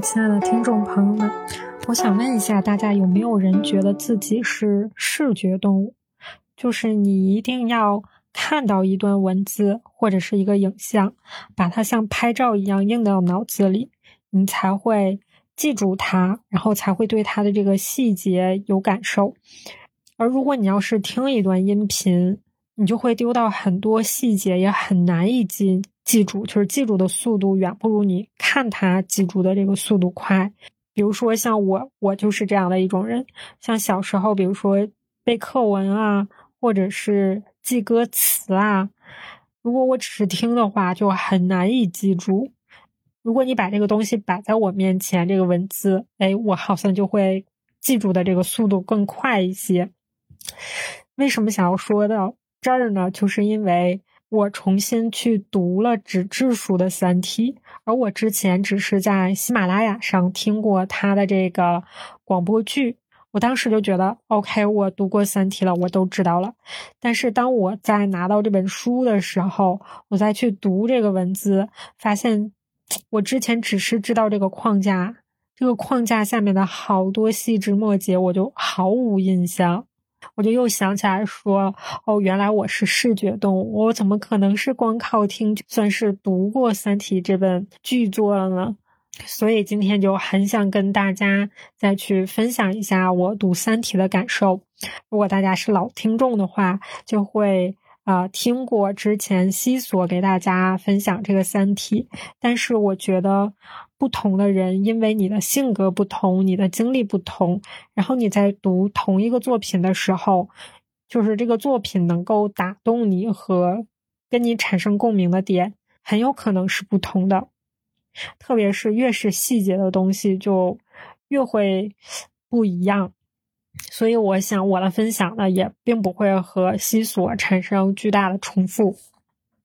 亲爱的听众朋友们，我想问一下大家，有没有人觉得自己是视觉动物？就是你一定要看到一段文字或者是一个影像，把它像拍照一样印到脑子里，你才会记住它，然后才会对它的这个细节有感受。而如果你要是听一段音频，你就会丢到很多细节，也很难以记记住，就是记住的速度远不如你看他记住的这个速度快。比如说像我，我就是这样的一种人。像小时候，比如说背课文啊，或者是记歌词啊，如果我只是听的话，就很难以记住。如果你把这个东西摆在我面前，这个文字，哎，我好像就会记住的这个速度更快一些。为什么想要说到？这儿呢，就是因为我重新去读了纸质书的《三体》，而我之前只是在喜马拉雅上听过他的这个广播剧，我当时就觉得 OK，我读过《三体》了，我都知道了。但是当我在拿到这本书的时候，我再去读这个文字，发现我之前只是知道这个框架，这个框架下面的好多细枝末节，我就毫无印象。我就又想起来说，哦，原来我是视觉动物，我怎么可能是光靠听算是读过《三体》这本巨作了呢？所以今天就很想跟大家再去分享一下我读《三体》的感受。如果大家是老听众的话，就会啊听过之前西索给大家分享这个《三体》，但是我觉得。不同的人，因为你的性格不同，你的经历不同，然后你在读同一个作品的时候，就是这个作品能够打动你和跟你产生共鸣的点，很有可能是不同的。特别是越是细节的东西，就越会不一样。所以，我想我的分享呢，也并不会和西索产生巨大的重复。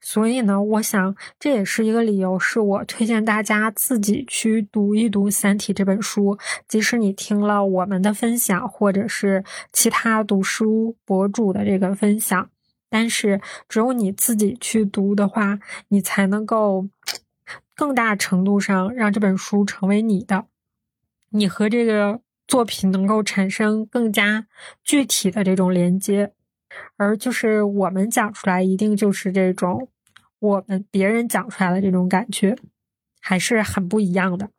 所以呢，我想这也是一个理由，是我推荐大家自己去读一读《三体》这本书。即使你听了我们的分享，或者是其他读书博主的这个分享，但是只有你自己去读的话，你才能够更大程度上让这本书成为你的，你和这个作品能够产生更加具体的这种连接，而就是我们讲出来，一定就是这种。我们别人讲出来的这种感觉还是很不一样的。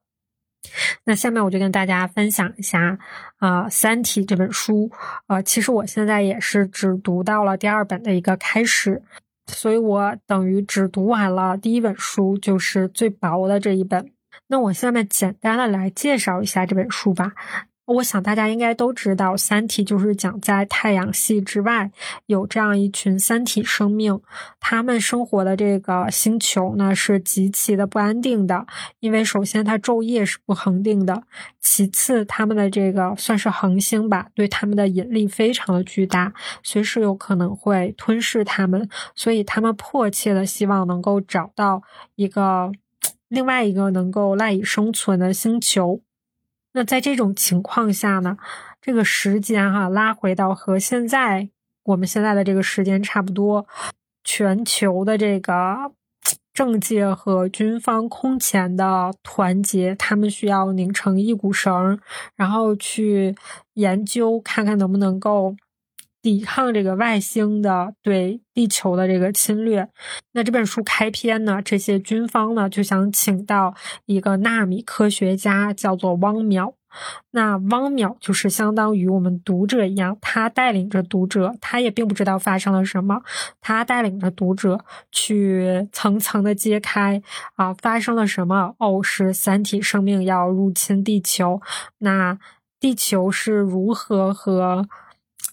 那下面我就跟大家分享一下啊，《三体》这本书。呃，其实我现在也是只读到了第二本的一个开始，所以我等于只读完了第一本书，就是最薄的这一本。那我下面简单的来介绍一下这本书吧。我想大家应该都知道，《三体》就是讲在太阳系之外有这样一群三体生命，他们生活的这个星球呢是极其的不安定的，因为首先它昼夜是不恒定的，其次他们的这个算是恒星吧，对他们的引力非常的巨大，随时有可能会吞噬他们，所以他们迫切的希望能够找到一个另外一个能够赖以生存的星球。那在这种情况下呢，这个时间哈拉回到和现在我们现在的这个时间差不多，全球的这个 政界和军方空前的团结，他们需要拧成一股绳，然后去研究看看能不能够。抵抗这个外星的对地球的这个侵略，那这本书开篇呢，这些军方呢就想请到一个纳米科学家，叫做汪淼。那汪淼就是相当于我们读者一样，他带领着读者，他也并不知道发生了什么，他带领着读者去层层的揭开啊，发生了什么？哦，是三体生命要入侵地球，那地球是如何和？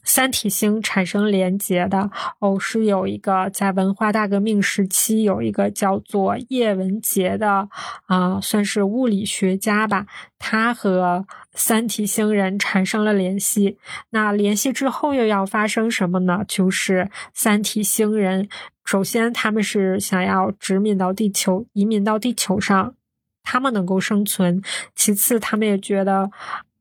三体星产生连结的哦，是有一个在文化大革命时期有一个叫做叶文洁的啊，算是物理学家吧，他和三体星人产生了联系。那联系之后又要发生什么呢？就是三体星人首先他们是想要殖民到地球，移民到地球上，他们能够生存。其次，他们也觉得。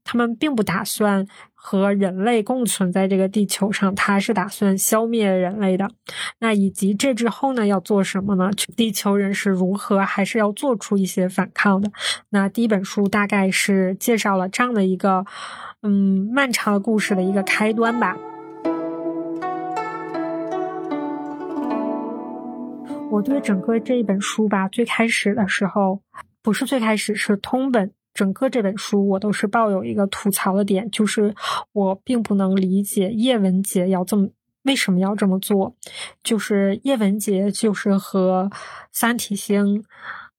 他们并不打算和人类共存在这个地球上，他是打算消灭人类的。那以及这之后呢，要做什么呢？地球人是如何还是要做出一些反抗的？那第一本书大概是介绍了这样的一个，嗯，漫长的故事的一个开端吧。我对整个这一本书吧，最开始的时候不是最开始，是通本。整个这本书，我都是抱有一个吐槽的点，就是我并不能理解叶文洁要这么为什么要这么做。就是叶文洁就是和三体星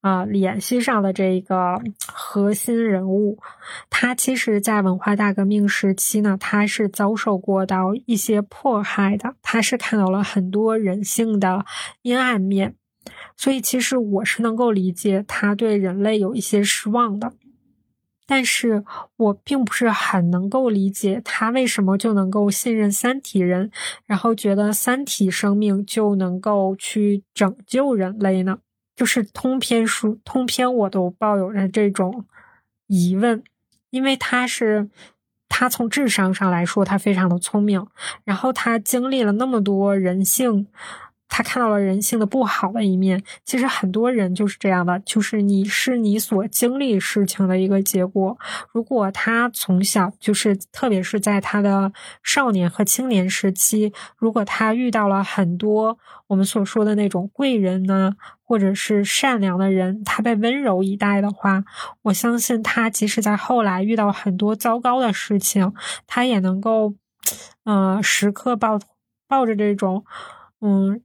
啊联系上的这个核心人物，他其实，在文化大革命时期呢，他是遭受过到一些迫害的，他是看到了很多人性的阴暗面，所以其实我是能够理解他对人类有一些失望的。但是我并不是很能够理解他为什么就能够信任三体人，然后觉得三体生命就能够去拯救人类呢？就是通篇书通篇我都抱有着这种疑问，因为他是他从智商上来说他非常的聪明，然后他经历了那么多人性。他看到了人性的不好的一面。其实很多人就是这样的，就是你是你所经历事情的一个结果。如果他从小就是，特别是在他的少年和青年时期，如果他遇到了很多我们所说的那种贵人呢，或者是善良的人，他被温柔以待的话，我相信他即使在后来遇到很多糟糕的事情，他也能够，呃，时刻抱抱着这种，嗯。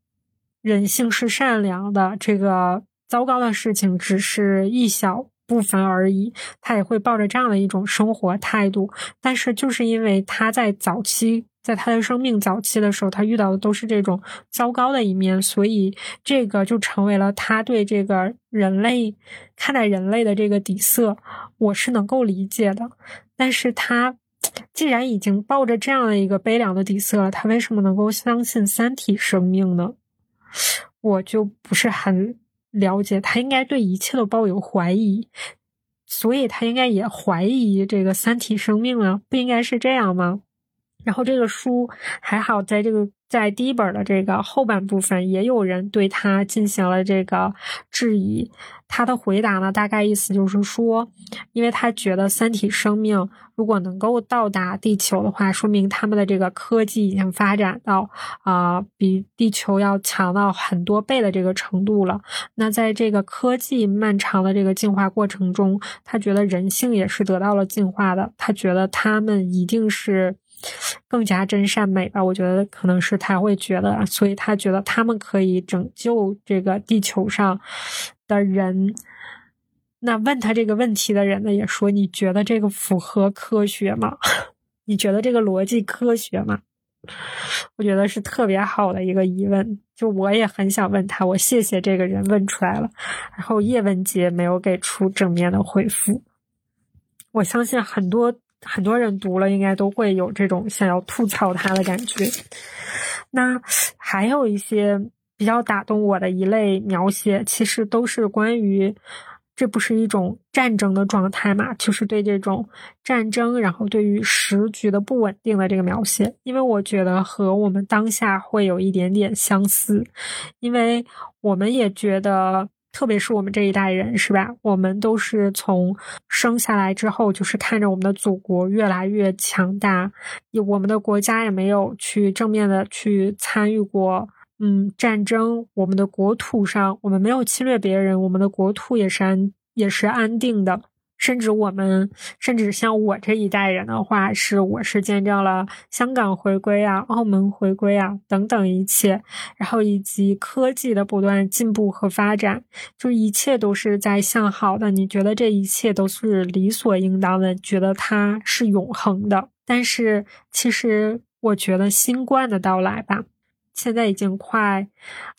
人性是善良的，这个糟糕的事情只是一小部分而已。他也会抱着这样的一种生活态度，但是就是因为他在早期，在他的生命早期的时候，他遇到的都是这种糟糕的一面，所以这个就成为了他对这个人类看待人类的这个底色。我是能够理解的，但是他既然已经抱着这样的一个悲凉的底色了，他为什么能够相信三体生命呢？我就不是很了解，他应该对一切都抱有怀疑，所以他应该也怀疑这个三体生命啊，不应该是这样吗？然后这个书还好，在这个。在第一本的这个后半部分，也有人对他进行了这个质疑。他的回答呢，大概意思就是说，因为他觉得三体生命如果能够到达地球的话，说明他们的这个科技已经发展到啊，比地球要强到很多倍的这个程度了。那在这个科技漫长的这个进化过程中，他觉得人性也是得到了进化的。他觉得他们一定是。更加真善美吧，我觉得可能是他会觉得，所以他觉得他们可以拯救这个地球上的人。那问他这个问题的人呢，也说：“你觉得这个符合科学吗？你觉得这个逻辑科学吗？”我觉得是特别好的一个疑问，就我也很想问他。我谢谢这个人问出来了，然后叶文洁没有给出正面的回复。我相信很多。很多人读了，应该都会有这种想要吐槽他的感觉。那还有一些比较打动我的一类描写，其实都是关于这不是一种战争的状态嘛？就是对这种战争，然后对于时局的不稳定的这个描写。因为我觉得和我们当下会有一点点相似，因为我们也觉得。特别是我们这一代人，是吧？我们都是从生下来之后，就是看着我们的祖国越来越强大，也我们的国家也没有去正面的去参与过，嗯，战争。我们的国土上，我们没有侵略别人，我们的国土也是安，也是安定的。甚至我们，甚至像我这一代人的话，是我是见证了香港回归啊、澳门回归啊等等一切，然后以及科技的不断进步和发展，就一切都是在向好的。你觉得这一切都是理所应当的，觉得它是永恒的。但是其实我觉得新冠的到来吧，现在已经快，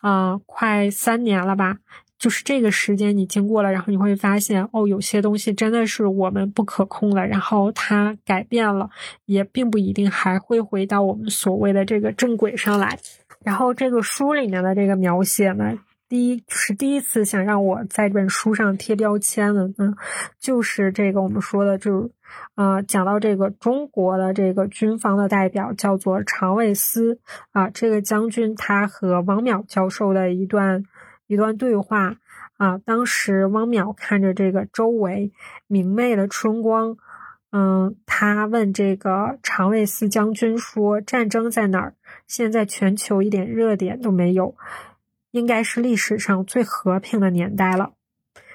啊，快三年了吧。就是这个时间你经过了，然后你会发现，哦，有些东西真的是我们不可控的，然后它改变了，也并不一定还会回到我们所谓的这个正轨上来。然后这个书里面的这个描写呢，第一是第一次想让我在这本书上贴标签的呢，就是这个我们说的，就是呃，讲到这个中国的这个军方的代表叫做常卫思啊，这个将军他和王淼教授的一段一段对话啊，当时汪淼看着这个周围明媚的春光，嗯，他问这个常卫思将军说：“战争在哪儿？现在全球一点热点都没有。”应该是历史上最和平的年代了。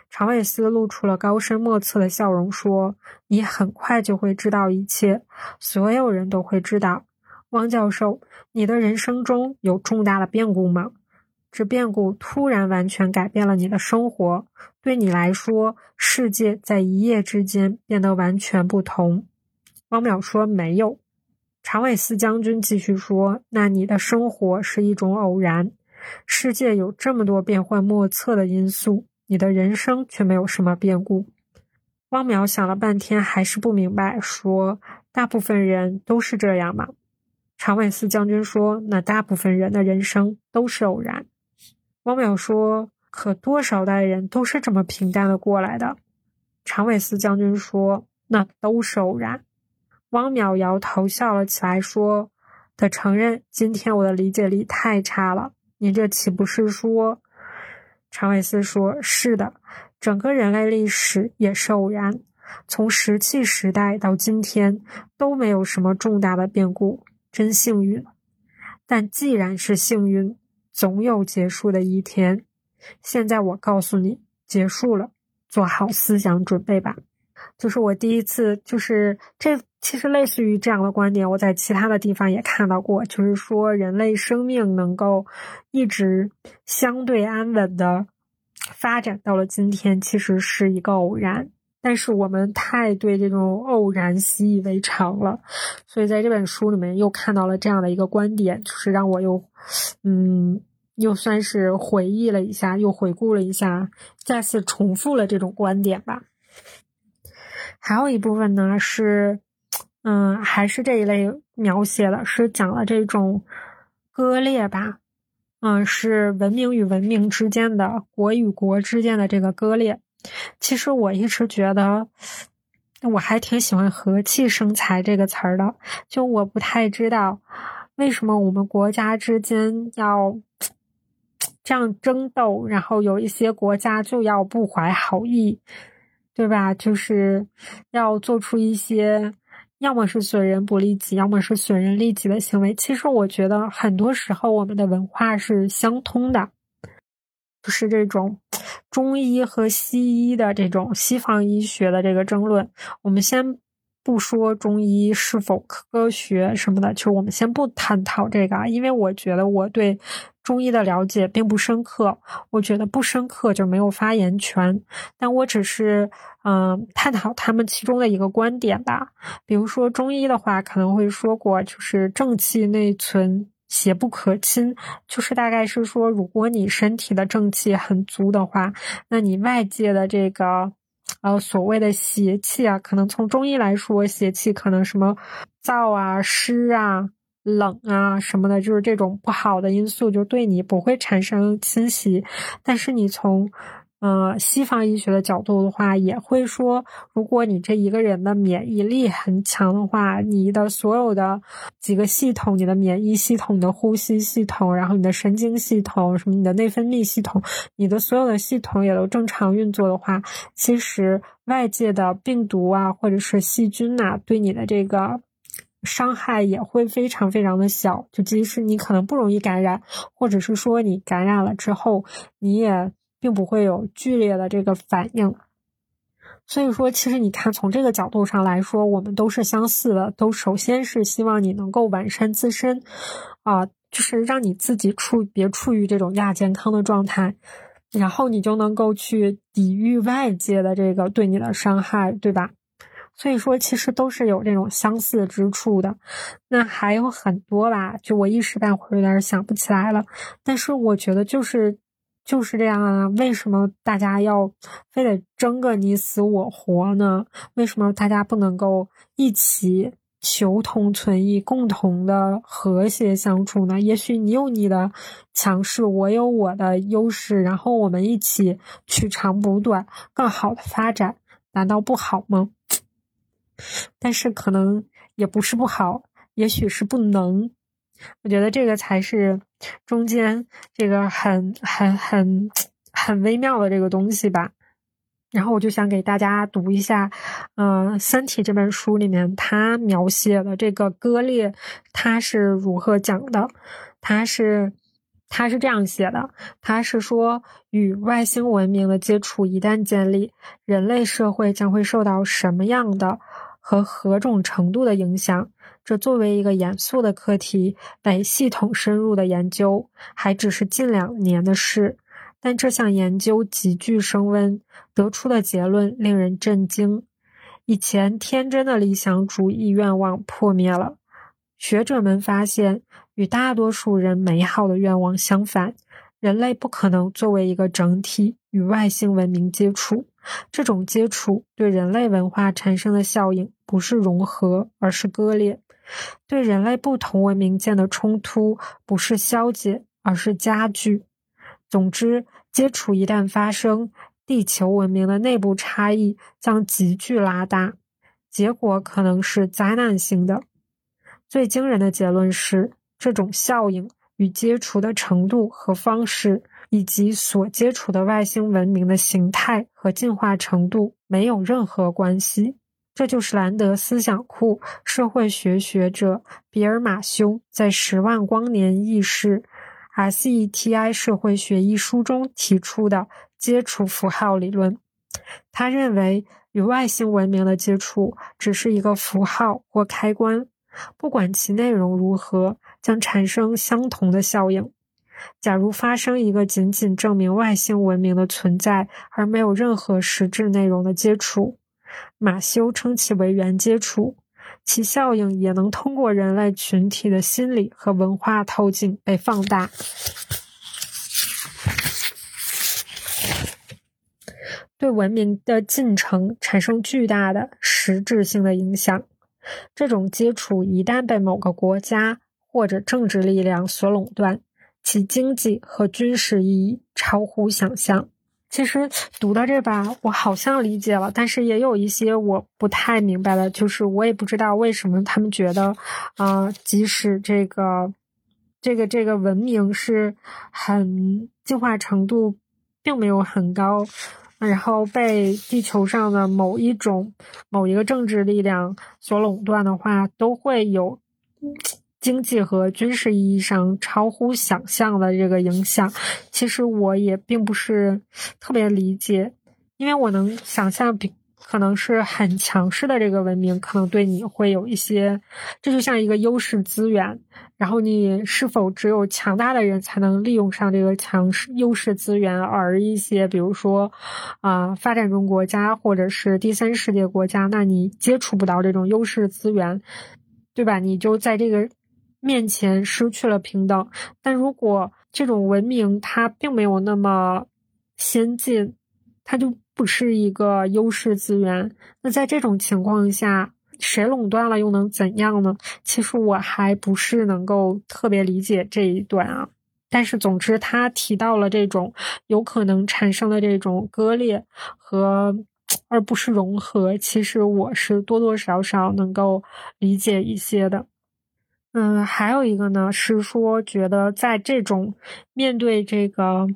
常卫思露出了高深莫测的笑容，说：“你很快就会知道一切，所有人都会知道。”汪教授，你的人生中有重大的变故吗？这变故突然完全改变了你的生活，对你来说，世界在一夜之间变得完全不同。汪淼说：“没有。”常卫思将军继续说：“那你的生活是一种偶然。”世界有这么多变幻莫测的因素，你的人生却没有什么变故。汪淼想了半天，还是不明白，说：“大部分人都是这样吗？”常伟斯将军说：“那大部分人的人生都是偶然。”汪淼说：“可多少代人都是这么平淡的过来的？”常伟思将军说：“那都是偶然。”汪淼摇头笑了起来，说：“他承认，今天我的理解力太差了。”你这岂不是说？常伟思说：“是的，整个人类历史也是偶然，从石器时代到今天都没有什么重大的变故，真幸运。但既然是幸运，总有结束的一天。现在我告诉你，结束了，做好思想准备吧。”就是我第一次，就是这其实类似于这样的观点，我在其他的地方也看到过，就是说人类生命能够一直相对安稳的发展到了今天，其实是一个偶然。但是我们太对这种偶然习以为常了，所以在这本书里面又看到了这样的一个观点，就是让我又，嗯，又算是回忆了一下，又回顾了一下，再次重复了这种观点吧。还有一部分呢是，嗯，还是这一类描写的，是讲了这种割裂吧，嗯，是文明与文明之间的，国与国之间的这个割裂。其实我一直觉得，我还挺喜欢“和气生财”这个词儿的，就我不太知道为什么我们国家之间要这样争斗，然后有一些国家就要不怀好意。对吧？就是要做出一些，要么是损人不利己，要么是损人利己的行为。其实我觉得很多时候我们的文化是相通的，就是这种中医和西医的这种西方医学的这个争论。我们先不说中医是否科学什么的，就是我们先不探讨这个，因为我觉得我对。中医的了解并不深刻，我觉得不深刻就没有发言权。但我只是嗯探讨他们其中的一个观点吧。比如说中医的话，可能会说过，就是正气内存，邪不可侵。就是大概是说，如果你身体的正气很足的话，那你外界的这个呃所谓的邪气啊，可能从中医来说，邪气可能什么燥啊、湿啊。冷啊什么的，就是这种不好的因素，就对你不会产生侵袭。但是你从，呃，西方医学的角度的话，也会说，如果你这一个人的免疫力很强的话，你的所有的几个系统，你的免疫系统、你的呼吸系统，然后你的神经系统，什么你的内分泌系统，你的所有的系统也都正常运作的话，其实外界的病毒啊，或者是细菌呐，对你的这个。伤害也会非常非常的小，就即使你可能不容易感染，或者是说你感染了之后，你也并不会有剧烈的这个反应。所以说，其实你看从这个角度上来说，我们都是相似的，都首先是希望你能够完善自身，啊，就是让你自己处别处于这种亚健康的状态，然后你就能够去抵御外界的这个对你的伤害，对吧？所以说，其实都是有这种相似之处的。那还有很多吧，就我一时半会儿有点想不起来了。但是我觉得就是就是这样啊。为什么大家要非得争个你死我活呢？为什么大家不能够一起求同存异、共同的和谐相处呢？也许你有你的强势，我有我的优势，然后我们一起取长补短，更好的发展，难道不好吗？但是可能也不是不好，也许是不能。我觉得这个才是中间这个很很很很微妙的这个东西吧。然后我就想给大家读一下，嗯，《三体》这本书里面他描写的这个割裂，他是如何讲的？他是他是这样写的：他是说，与外星文明的接触一旦建立，人类社会将会受到什么样的和何种程度的影响？这作为一个严肃的课题，被系统深入的研究，还只是近两年的事。但这项研究急剧升温，得出的结论令人震惊。以前天真的理想主义愿望破灭了。学者们发现，与大多数人美好的愿望相反，人类不可能作为一个整体与外星文明接触。这种接触对人类文化产生的效应不是融合，而是割裂；对人类不同文明间的冲突不是消解，而是加剧。总之，接触一旦发生，地球文明的内部差异将急剧拉大，结果可能是灾难性的。最惊人的结论是，这种效应与接触的程度和方式，以及所接触的外星文明的形态和进化程度没有任何关系。这就是兰德思想库社会学学者比尔马修在《十万光年意识》。SETI 社会学一书中提出的接触符号理论，他认为与外星文明的接触只是一个符号或开关，不管其内容如何，将产生相同的效应。假如发生一个仅仅证明外星文明的存在而没有任何实质内容的接触，马修称其为原接触。其效应也能通过人类群体的心理和文化透镜被放大，对文明的进程产生巨大的实质性的影响。这种接触一旦被某个国家或者政治力量所垄断，其经济和军事意义超乎想象。其实读到这吧，我好像理解了，但是也有一些我不太明白的，就是我也不知道为什么他们觉得，啊，即使这个这个这个文明是很进化程度并没有很高，然后被地球上的某一种某一个政治力量所垄断的话，都会有。经济和军事意义上超乎想象的这个影响，其实我也并不是特别理解，因为我能想象，比可能是很强势的这个文明，可能对你会有一些，这就像一个优势资源，然后你是否只有强大的人才能利用上这个强势优势资源，而一些比如说啊发展中国家或者是第三世界国家，那你接触不到这种优势资源，对吧？你就在这个。面前失去了平等，但如果这种文明它并没有那么先进，它就不是一个优势资源。那在这种情况下，谁垄断了又能怎样呢？其实我还不是能够特别理解这一段啊。但是总之，他提到了这种有可能产生的这种割裂和而不是融合，其实我是多多少少能够理解一些的。嗯，还有一个呢，是说觉得在这种面对这个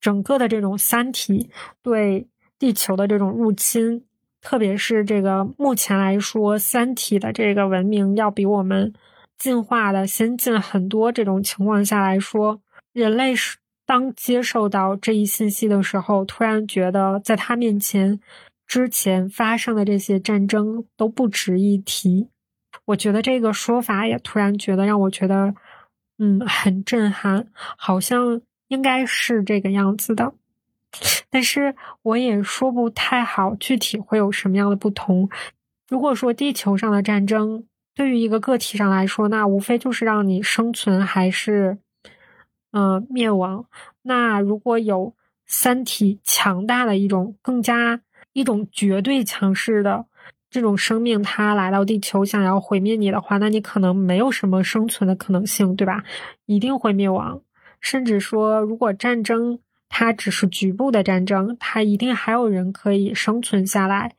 整个的这种三体对地球的这种入侵，特别是这个目前来说，三体的这个文明要比我们进化的先进很多。这种情况下来说，人类是当接受到这一信息的时候，突然觉得在他面前之前发生的这些战争都不值一提。我觉得这个说法也突然觉得让我觉得，嗯，很震撼，好像应该是这个样子的，但是我也说不太好具体会有什么样的不同。如果说地球上的战争对于一个个体上来说，那无非就是让你生存还是，呃，灭亡。那如果有三体强大的一种更加一种绝对强势的。这种生命它来到地球想要毁灭你的话，那你可能没有什么生存的可能性，对吧？一定会灭亡。甚至说，如果战争它只是局部的战争，它一定还有人可以生存下来，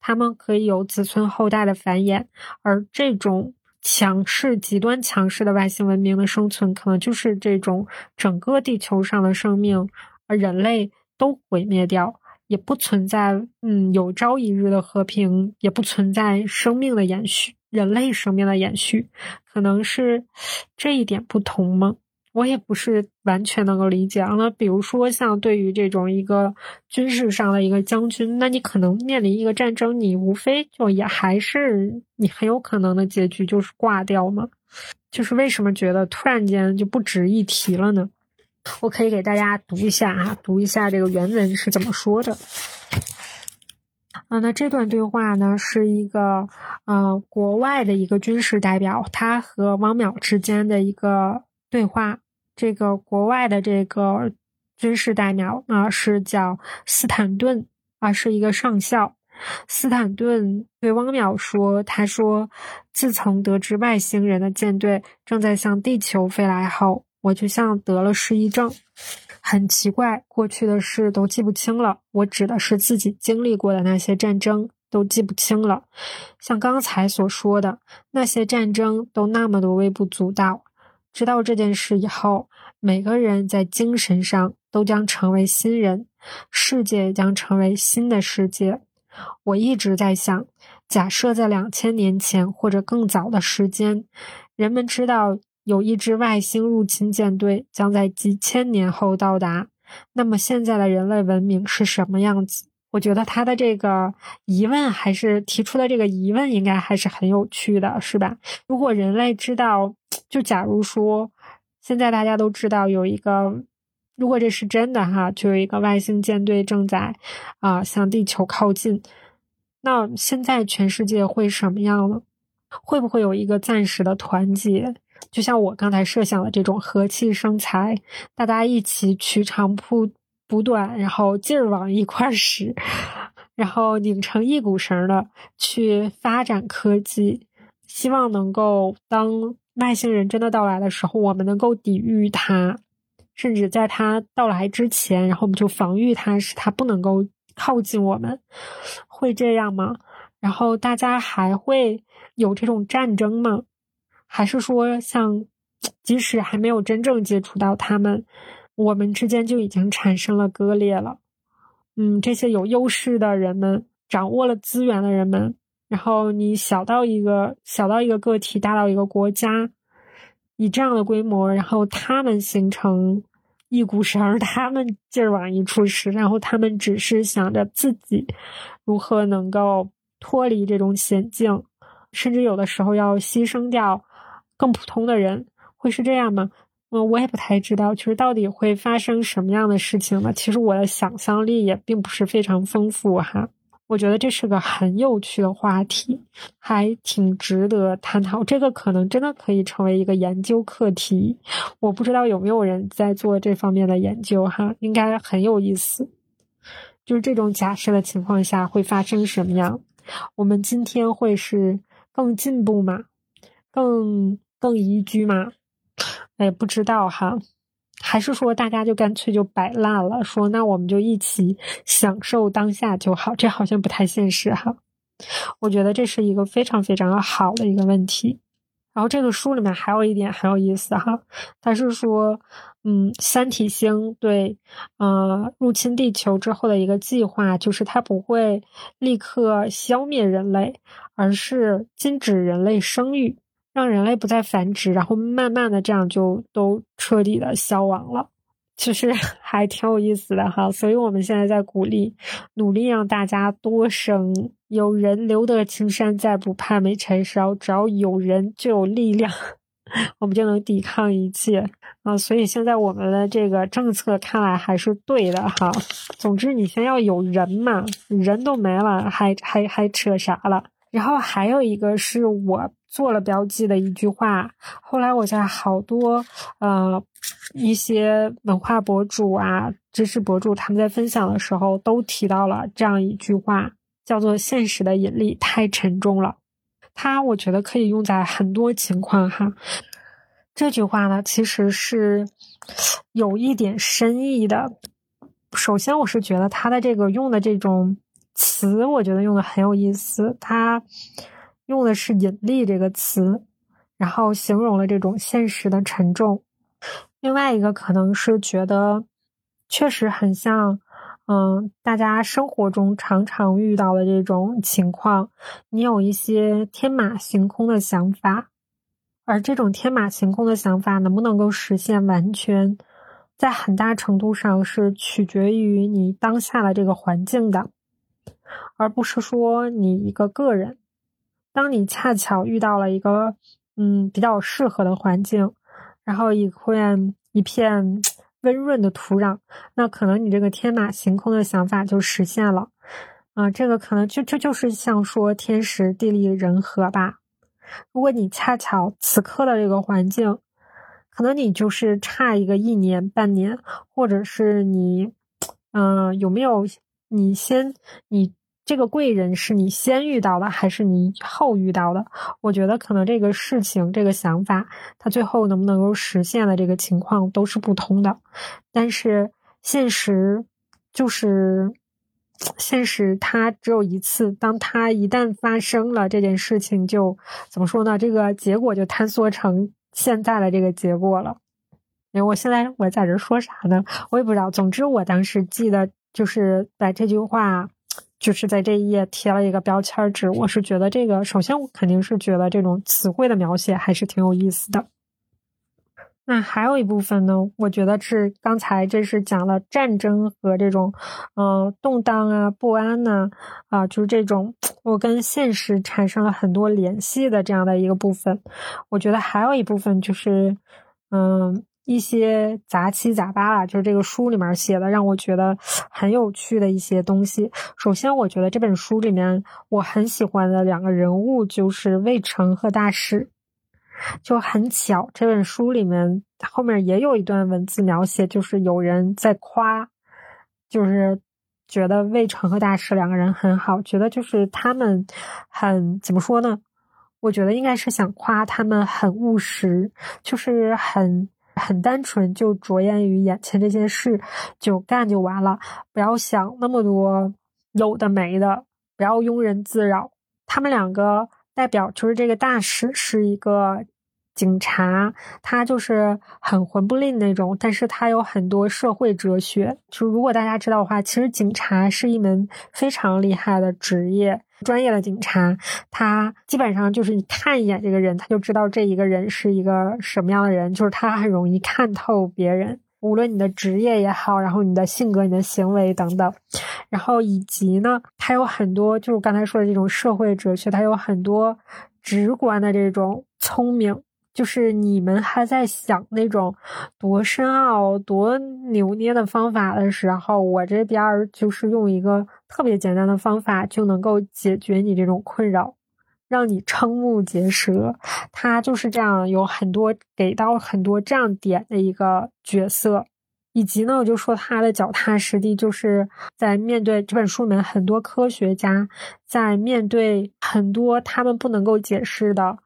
他们可以有子孙后代的繁衍。而这种强势、极端强势的外星文明的生存，可能就是这种整个地球上的生命，而人类都毁灭掉。也不存在，嗯，有朝一日的和平，也不存在生命的延续，人类生命的延续，可能是这一点不同吗？我也不是完全能够理解。那比如说，像对于这种一个军事上的一个将军，那你可能面临一个战争，你无非就也还是你很有可能的结局就是挂掉嘛。就是为什么觉得突然间就不值一提了呢？我可以给大家读一下哈，读一下这个原文是怎么说的。啊，那这段对话呢，是一个呃国外的一个军事代表，他和汪淼之间的一个对话。这个国外的这个军事代表啊，是叫斯坦顿啊，是一个上校。斯坦顿对汪淼说：“他说，自从得知外星人的舰队正在向地球飞来后。”我就像得了失忆症，很奇怪，过去的事都记不清了。我指的是自己经历过的那些战争都记不清了。像刚才所说的那些战争都那么的微不足道。知道这件事以后，每个人在精神上都将成为新人，世界将成为新的世界。我一直在想，假设在两千年前或者更早的时间，人们知道。有一支外星入侵舰队将在几千年后到达，那么现在的人类文明是什么样子？我觉得他的这个疑问，还是提出的这个疑问，应该还是很有趣的，是吧？如果人类知道，就假如说现在大家都知道有一个，如果这是真的哈，就有一个外星舰队正在啊向地球靠近，那现在全世界会什么样呢？会不会有一个暂时的团结？就像我刚才设想的这种和气生财，大家一起取长补补短，然后劲儿往一块使，然后拧成一股绳的去发展科技，希望能够当外星人真的到来的时候，我们能够抵御它，甚至在它到来之前，然后我们就防御它，使它不能够靠近我们，会这样吗？然后大家还会有这种战争吗？还是说，像即使还没有真正接触到他们，我们之间就已经产生了割裂了。嗯，这些有优势的人们，掌握了资源的人们，然后你小到一个小到一个个体，大到一个国家，以这样的规模，然后他们形成一股绳，他们劲儿往一处使，然后他们只是想着自己如何能够脱离这种险境，甚至有的时候要牺牲掉。更普通的人会是这样吗？嗯，我也不太知道，就是到底会发生什么样的事情呢？其实我的想象力也并不是非常丰富哈。我觉得这是个很有趣的话题，还挺值得探讨。这个可能真的可以成为一个研究课题。我不知道有没有人在做这方面的研究哈，应该很有意思。就是这种假设的情况下会发生什么样？我们今天会是更进步吗？更？更宜居吗？哎，不知道哈，还是说大家就干脆就摆烂了，说那我们就一起享受当下就好，这好像不太现实哈。我觉得这是一个非常非常好的一个问题。然后这个书里面还有一点很有意思哈，它是说，嗯，三体星对，呃，入侵地球之后的一个计划，就是它不会立刻消灭人类，而是禁止人类生育。让人类不再繁殖，然后慢慢的这样就都彻底的消亡了，其实 还挺有意思的哈。所以我们现在在鼓励，努力让大家多生，有人留得青山在，不怕没柴烧。只要有人就有力量，我们就能抵抗一切啊。所以现在我们的这个政策看来还是对的哈。总之，你先要有人嘛，人都没了，还还还扯啥了？然后还有一个是我。做了标记的一句话，后来我在好多呃一些文化博主啊、知识博主他们在分享的时候都提到了这样一句话，叫做“现实的引力太沉重了”。它我觉得可以用在很多情况哈。这句话呢，其实是有一点深意的。首先，我是觉得它的这个用的这种词，我觉得用的很有意思。它用的是“引力”这个词，然后形容了这种现实的沉重。另外一个可能是觉得，确实很像，嗯，大家生活中常常遇到的这种情况，你有一些天马行空的想法，而这种天马行空的想法能不能够实现，完全。在很大程度上是取决于你当下的这个环境的，而不是说你一个个人。当你恰巧遇到了一个嗯比较适合的环境，然后一片一片温润的土壤，那可能你这个天马行空的想法就实现了。啊，这个可能就就就是像说天时地利人和吧。如果你恰巧此刻的这个环境。可能你就是差一个一年半年，或者是你，嗯，有没有你先你这个贵人是你先遇到的，还是你后遇到的？我觉得可能这个事情、这个想法，它最后能不能够实现的这个情况都是不同的。但是现实就是现实，它只有一次。当它一旦发生了这件事情，就怎么说呢？这个结果就坍缩成。现在的这个结果了，哎，我现在我在这说啥呢？我也不知道。总之，我当时记得就是把这句话，就是在这一页贴了一个标签纸。我是觉得这个，首先我肯定是觉得这种词汇的描写还是挺有意思的。那还有一部分呢，我觉得是刚才这是讲了战争和这种，嗯，动荡啊、不安呐，啊，就是这种我跟现实产生了很多联系的这样的一个部分。我觉得还有一部分就是，嗯，一些杂七杂八啊，就是这个书里面写的让我觉得很有趣的一些东西。首先，我觉得这本书里面我很喜欢的两个人物就是魏成和大师。就很巧，这本书里面后面也有一段文字描写，就是有人在夸，就是觉得魏成和大师两个人很好，觉得就是他们很怎么说呢？我觉得应该是想夸他们很务实，就是很很单纯，就着眼于眼前这些事，就干就完了，不要想那么多有的没的，不要庸人自扰。他们两个代表就是这个大使是一个。警察他就是很混不吝那种，但是他有很多社会哲学。就如果大家知道的话，其实警察是一门非常厉害的职业，专业的警察，他基本上就是你看一眼这个人，他就知道这一个人是一个什么样的人，就是他很容易看透别人，无论你的职业也好，然后你的性格、你的行为等等，然后以及呢，他有很多就是刚才说的这种社会哲学，他有很多直观的这种聪明。就是你们还在想那种多深奥、多扭捏的方法的时候，我这边就是用一个特别简单的方法就能够解决你这种困扰，让你瞠目结舌。他就是这样，有很多给到很多这样点的一个角色，以及呢，我就说他的脚踏实地，就是在面对这本书里面很多科学家在面对很多他们不能够解释的。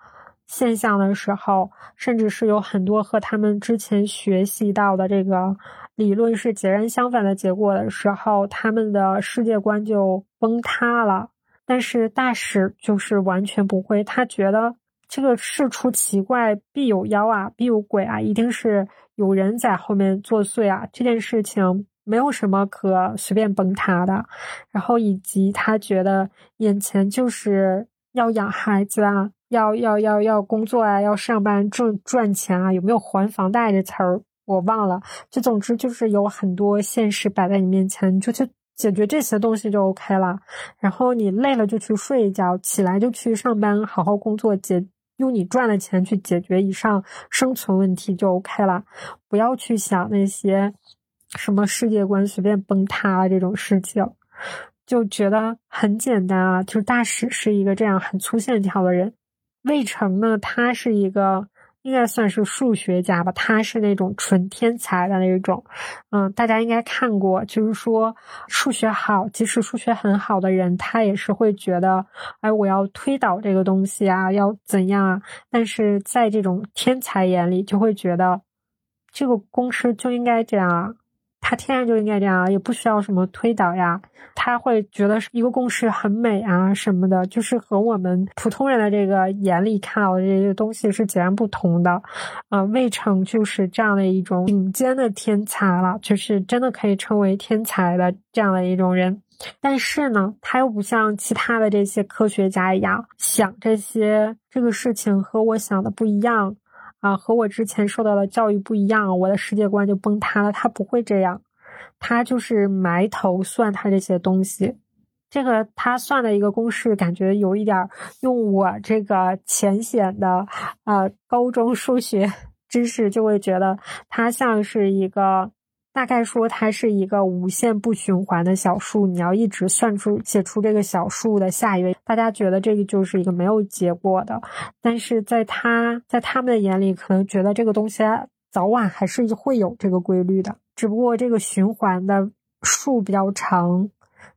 现象的时候，甚至是有很多和他们之前学习到的这个理论是截然相反的结果的时候，他们的世界观就崩塌了。但是大使就是完全不会，他觉得这个事出奇怪必有妖啊，必有鬼啊，一定是有人在后面作祟啊。这件事情没有什么可随便崩塌的。然后以及他觉得眼前就是要养孩子啊。要要要要工作啊，要上班赚赚钱啊，有没有还房贷这词儿我忘了。就总之就是有很多现实摆在你面前，你就去解决这些东西就 OK 了。然后你累了就去睡一觉，起来就去上班，好好工作，解用你赚的钱去解决以上生存问题就 OK 了。不要去想那些什么世界观随便崩塌这种事情，就觉得很简单啊。就是大使是一个这样很粗线条的人。魏成呢，他是一个应该算是数学家吧，他是那种纯天才的那种。嗯，大家应该看过，就是说数学好，即使数学很好的人，他也是会觉得，哎，我要推导这个东西啊，要怎样啊？但是在这种天才眼里，就会觉得这个公式就应该这样啊。他天然就应该这样，也不需要什么推导呀。他会觉得一个公式很美啊什么的，就是和我们普通人的这个眼里看到的这些东西是截然不同的。啊，魏成就是这样的一种顶尖的天才了，就是真的可以称为天才的这样的一种人。但是呢，他又不像其他的这些科学家一样想这些这个事情和我想的不一样。啊，和我之前受到的教育不一样，我的世界观就崩塌了。他不会这样，他就是埋头算他这些东西。这个他算的一个公式，感觉有一点用我这个浅显的呃高中数学知识，就会觉得他像是一个。大概说它是一个无限不循环的小数，你要一直算出写出这个小数的下一位。大家觉得这个就是一个没有结果的，但是在他在他们的眼里，可能觉得这个东西早晚还是会有这个规律的，只不过这个循环的数比较长，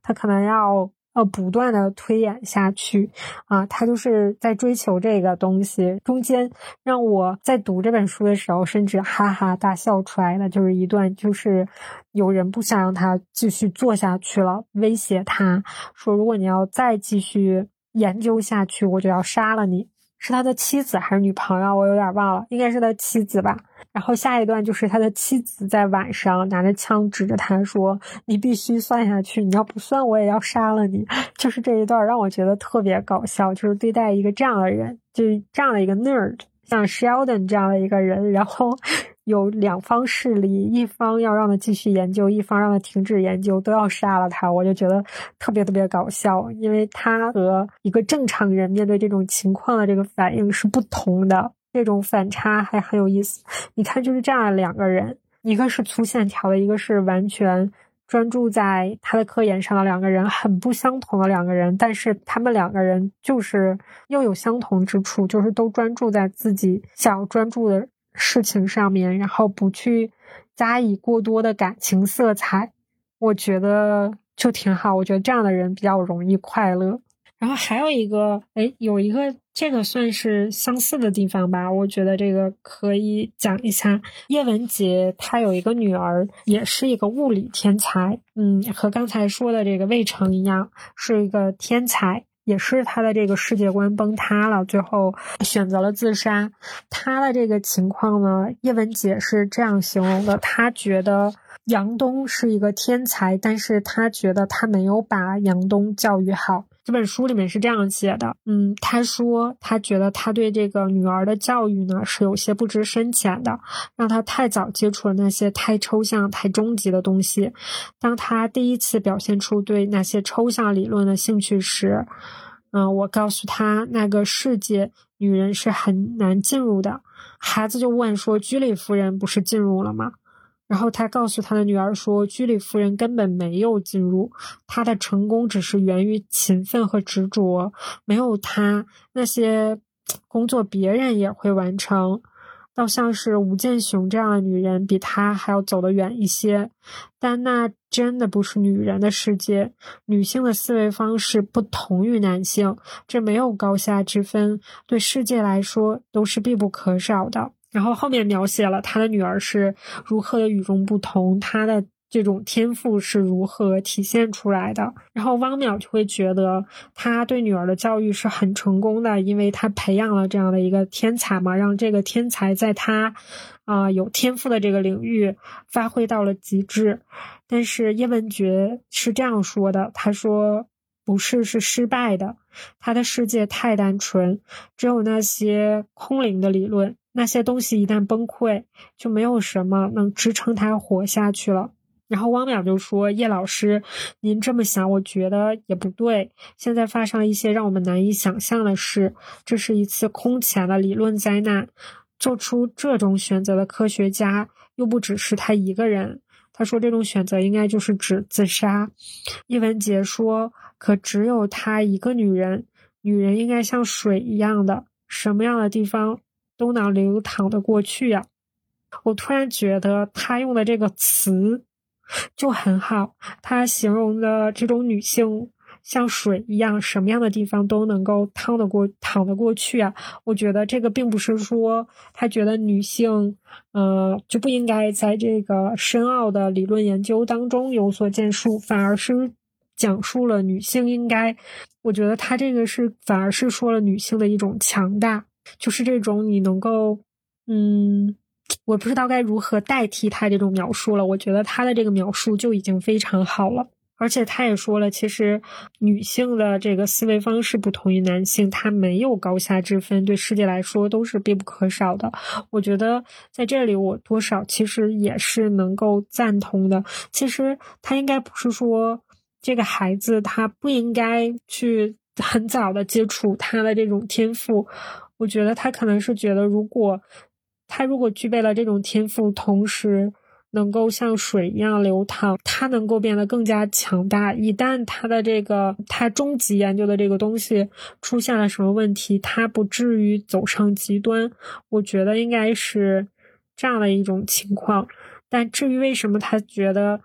它可能要。呃，不断的推演下去，啊，他就是在追求这个东西。中间让我在读这本书的时候，甚至哈哈大笑出来的，就是一段，就是有人不想让他继续做下去了，威胁他说，如果你要再继续研究下去，我就要杀了你。是他的妻子还是女朋友？我有点忘了，应该是他妻子吧。然后下一段就是他的妻子在晚上拿着枪指着他说：“你必须算下去，你要不算，我也要杀了你。”就是这一段让我觉得特别搞笑，就是对待一个这样的人，就这样的一个 nerd，像 Sheldon 这样的一个人，然后。有两方势力，一方要让他继续研究，一方让他停止研究，都要杀了他，我就觉得特别特别搞笑，因为他和一个正常人面对这种情况的这个反应是不同的，这种反差还很有意思。你看，就是这样两个人，一个是粗线条的，一个是完全专注在他的科研上的两个人，很不相同的两个人，但是他们两个人就是又有相同之处，就是都专注在自己想要专注的。事情上面，然后不去加以过多的感情色彩，我觉得就挺好。我觉得这样的人比较容易快乐。然后还有一个，哎，有一个这个算是相似的地方吧。我觉得这个可以讲一下。叶文洁她有一个女儿，也是一个物理天才，嗯，和刚才说的这个魏成一样，是一个天才。也是他的这个世界观崩塌了，最后选择了自杀。他的这个情况呢，叶文洁是这样形容的：他觉得杨东是一个天才，但是他觉得他没有把杨东教育好。这本书里面是这样写的，嗯，他说他觉得他对这个女儿的教育呢是有些不知深浅的，让他太早接触了那些太抽象、太终极的东西。当他第一次表现出对那些抽象理论的兴趣时，嗯，我告诉他那个世界女人是很难进入的。孩子就问说：“居里夫人不是进入了吗？”然后他告诉他的女儿说：“居里夫人根本没有进入，她的成功只是源于勤奋和执着，没有她那些 工作别人也会完成。倒像是吴建雄这样的女人比她还要走得远一些，但那真的不是女人的世界。女性的思维方式不同于男性，这没有高下之分，对世界来说都是必不可少的。”然后后面描写了他的女儿是如何的与众不同，他的这种天赋是如何体现出来的。然后汪淼就会觉得他对女儿的教育是很成功的，因为他培养了这样的一个天才嘛，让这个天才在他啊有天赋的这个领域发挥到了极致。但是叶文洁是这样说的，他说不是是失败的，他的世界太单纯，只有那些空灵的理论。那些东西一旦崩溃，就没有什么能支撑他活下去了。然后汪淼就说：“叶老师，您这么想，我觉得也不对。现在发生了一些让我们难以想象的事，这是一次空前的理论灾难。做出这种选择的科学家又不只是他一个人。”他说：“这种选择应该就是指自杀。”叶文洁说：“可只有她一个女人，女人应该像水一样的，什么样的地方？”都能流淌的过去呀。我突然觉得他用的这个词就很好，他形容的这种女性。像水一样，什么样的地方都能够趟得过、淌得过去啊！我觉得这个并不是说他觉得女性，呃，就不应该在这个深奥的理论研究当中有所建树，反而是讲述了女性应该。我觉得他这个是反而是说了女性的一种强大，就是这种你能够，嗯，我不知道该如何代替他这种描述了。我觉得他的这个描述就已经非常好了。而且他也说了，其实女性的这个思维方式不同于男性，她没有高下之分，对世界来说都是必不可少的。我觉得在这里，我多少其实也是能够赞同的。其实他应该不是说这个孩子他不应该去 很早的接触他的这种天赋，我觉得他可能是觉得，如果他如果具备了这种天赋，同时。能够像水一样流淌，他能够变得更加强大。一旦他的这个他终极研究的这个东西出现了什么问题，他不至于走上极端。我觉得应该是这样的一种情况。但至于为什么他觉得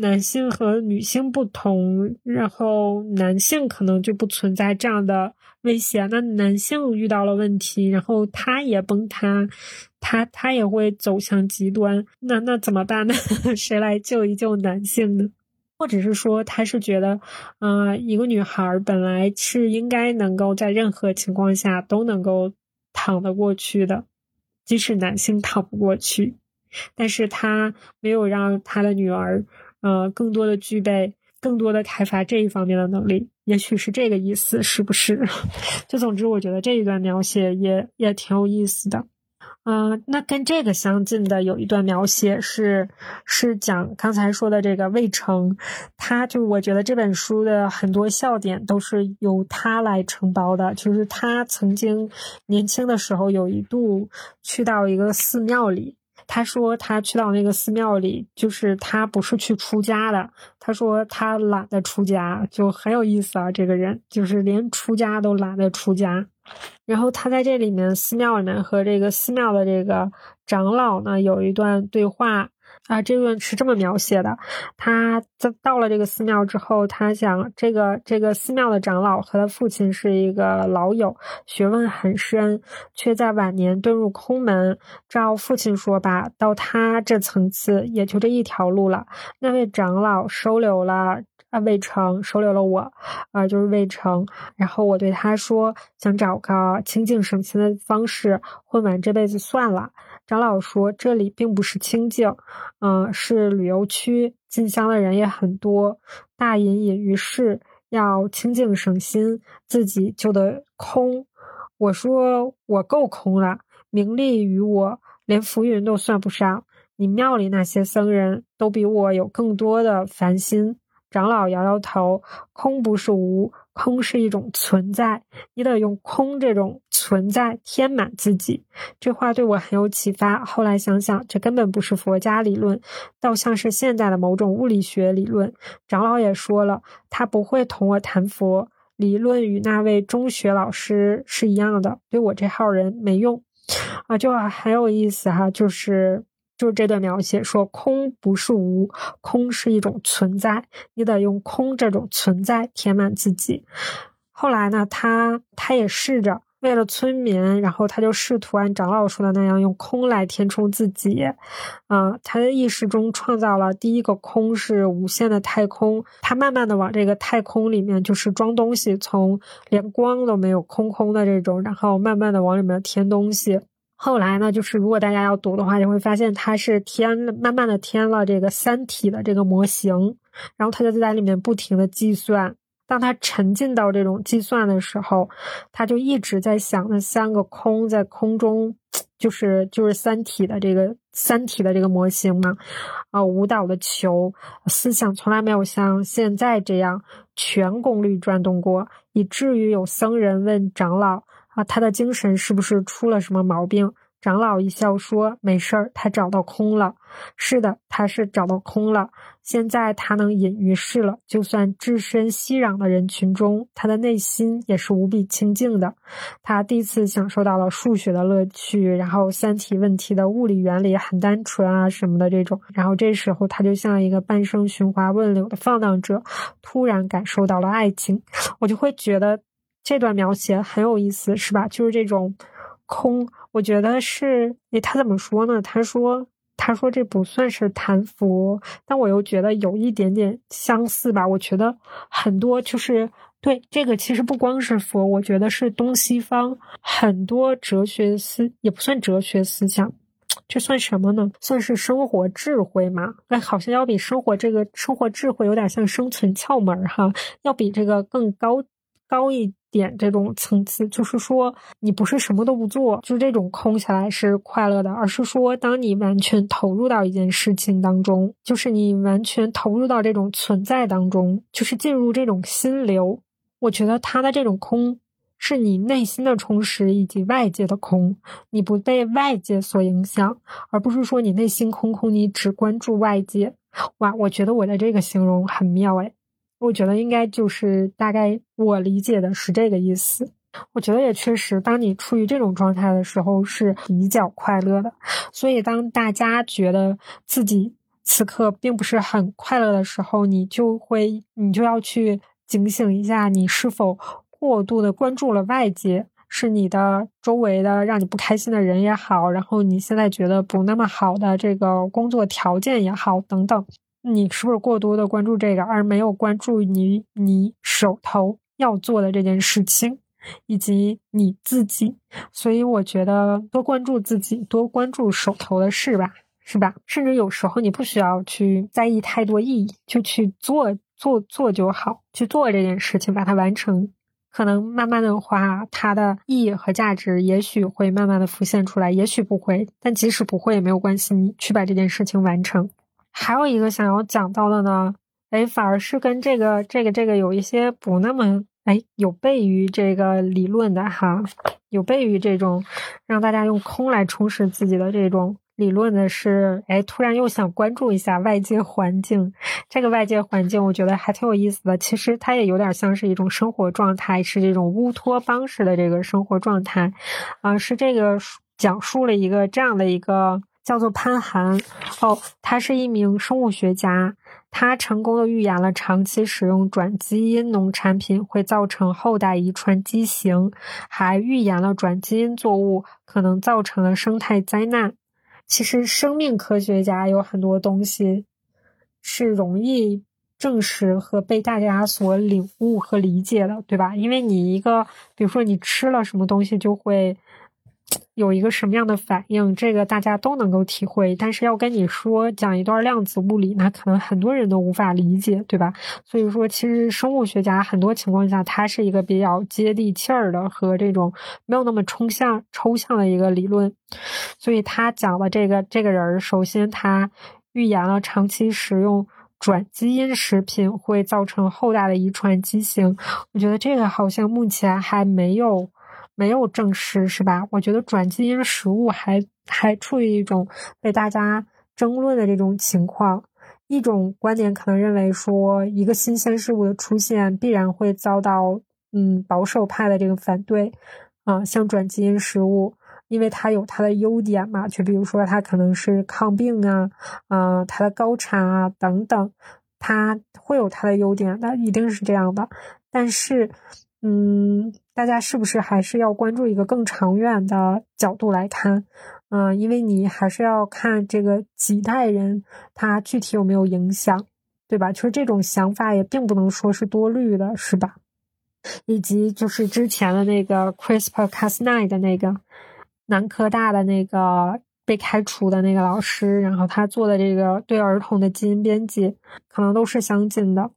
男性和女性不同，然后男性可能就不存在这样的威胁，那男性遇到了问题，然后他也崩塌。他他也会走向极端，那那怎么办呢？谁来救一救男性呢？或者是说，他是觉得，呃，一个女孩本来是应该能够在任何情况下都能够躺得过去的，即使男性躺不过去，但是他没有让他的女儿，呃，更多的具备、更多的开发这一方面的能力，也许是这个意思，是不是？就总之，我觉得这一段描写也也挺有意思的。嗯，那跟这个相近的有一段描写是是讲刚才说的这个魏成，他就我觉得这本书的很多笑点都是由他来承包的，就是他曾经年轻的时候有一度去到一个寺庙里，他说他去到那个寺庙里，就是他不是去出家的，他说他懒得出家，就很有意思啊，这个人就是连出家都懒得出家。然后他在这里面寺庙里面和这个寺庙的这个长老呢有一段对话。啊，这段是这么描写的：他在到了这个寺庙之后，他想这个这个寺庙的长老和他父亲是一个老友，学问很深，却在晚年遁入空门。照父亲说吧，到他这层次也就这一条路了。那位长老收留了。啊，魏成收留了我，啊，就是魏成。然后我对他说，想找个清静省心的方式，混完这辈子算了。长老说，这里并不是清静，嗯，是旅游区，进香的人也很多，大隐隐于市，要清净省心，自己就得空。我说，我够空了，名利与我，连浮云都算不上。你庙里那些僧人都比我有更多的烦心。长老摇摇头，空不是无，空是一种存在，你得用空这种存在填满自己。这话对我很有启发。后来想想，这根本不是佛家理论，倒像是现代的某种物理学理论。长老也说了，他不会同我谈佛理论，与那位中学老师是一样的，对我这号人没用。啊，就很有意思哈，就是。就是这段描写说，空不是无，空是一种存在，你得用空这种存在填满自己。后来呢，他他也试着为了村民，然后他就试图按长老说的那样，用空来填充自己。啊，他的意识中创造了第一个空是无限的太空，他慢慢的往这个太空里面就是装东西，从连光都没有空空的这种，然后慢慢的往里面填东西。后来呢，就是如果大家要读的话，就会发现它是添了慢慢的添了这个三体的这个模型，然后他就在里面不停的计算。当他沉浸到这种计算的时候，他就一直在想那三个空在空中，就是就是三体的这个三体的这个模型嘛，啊，舞蹈的球，思想从来没有像现在这样全功率转动过，以至于有僧人问长老。啊，他的精神是不是出了什么毛病？长老一笑说：“没事儿，他找到空了。是的，他是找到空了。现在他能隐于世了。就算置身熙攘的人群中，他的内心也是无比清静的。他第一次享受到了数学的乐趣，然后三体问题的物理原理很单纯啊什么的这种。然后这时候他就像一个半生寻花问柳的放荡者，突然感受到了爱情。我就会觉得这段描写很有意思，是吧？就是这种空。”我觉得是，诶，他怎么说呢？他说，他说这不算是谈佛，但我又觉得有一点点相似吧。我觉得很多就是对这个，其实不光是佛，我觉得是东西方很多哲学思，也不算哲学思想，这算什么呢？算是生活智慧嘛？哎，好像要比生活这个生活智慧有点像生存窍门哈，要比这个更高高一。点这种层次，就是说你不是什么都不做，就是这种空下来是快乐的，而是说当你完全投入到一件事情当中，就是你完全投入到这种存在当中，就是进入这种心流。我觉得他的这种空，是你内心的充实以及外界的空，你不被外界所影响，而不是说你内心空空，你只关注外界。哇，我觉得我的这个形容很妙诶。我觉得应该就是大概我理解的是这个意思。我觉得也确实，当你处于这种状态的时候是比较快乐的。所以当大家觉得自己此刻并不是很快乐的时候，你就会你就要去警醒一下，你是否过度的关注了外界，是你的周围的让你不开心的人也好，然后你现在觉得不那么好的这个工作条件也好，等等。你是不是过多的关注这个，而没有关注你你手头要做的这件事情，以及你自己？所以我觉得多关注自己，多关注手头的事吧，是吧？甚至有时候你不需要去在意太多意义，就去做做做就好，去做这件事情，把它完成。可能慢慢的话，它的意义和价值也许会慢慢的浮现出来，也许不会。但即使不会也没有关系，你去把这件事情完成。还有一个想要讲到的呢，哎，反而是跟这个、这个、这个有一些不那么哎有悖于这个理论的哈，有悖于这种让大家用空来充实自己的这种理论的是，哎，突然又想关注一下外界环境。这个外界环境我觉得还挺有意思的，其实它也有点像是一种生活状态，是这种乌托邦式的这个生活状态，啊，是这个讲述了一个这样的一个。叫做潘寒哦，他是一名生物学家，他成功的预言了长期使用转基因农产品会造成后代遗传畸形，还预言了转基因作物可能造成的生态灾难。其实，生命科学家有很多东西是容易证实和被大家所领悟和理解的，对吧？因为你一个，比如说你吃了什么东西，就会。有一个什么样的反应，这个大家都能够体会。但是要跟你说讲一段量子物理，那可能很多人都无法理解，对吧？所以说，其实生物学家很多情况下，它是一个比较接地气儿的和这种没有那么抽象、抽象的一个理论。所以他讲的这个这个人，首先他预言了长期食用转基因食品会造成后代的遗传畸形。我觉得这个好像目前还没有。没有证实是吧？我觉得转基因食物还还处于一种被大家争论的这种情况。一种观点可能认为说，一个新鲜事物的出现必然会遭到嗯保守派的这个反对啊，像转基因食物，因为它有它的优点嘛，就比如说它可能是抗病啊，啊，它的高产啊等等，它会有它的优点，那一定是这样的。但是。嗯，大家是不是还是要关注一个更长远的角度来看？嗯，因为你还是要看这个几代人他具体有没有影响，对吧？其实这种想法也并不能说是多虑的，是吧？以及就是之前的那个 CRISPR-Cas9 的那个南科大的那个被开除的那个老师，然后他做的这个对儿童的基因编辑，可能都是相近的，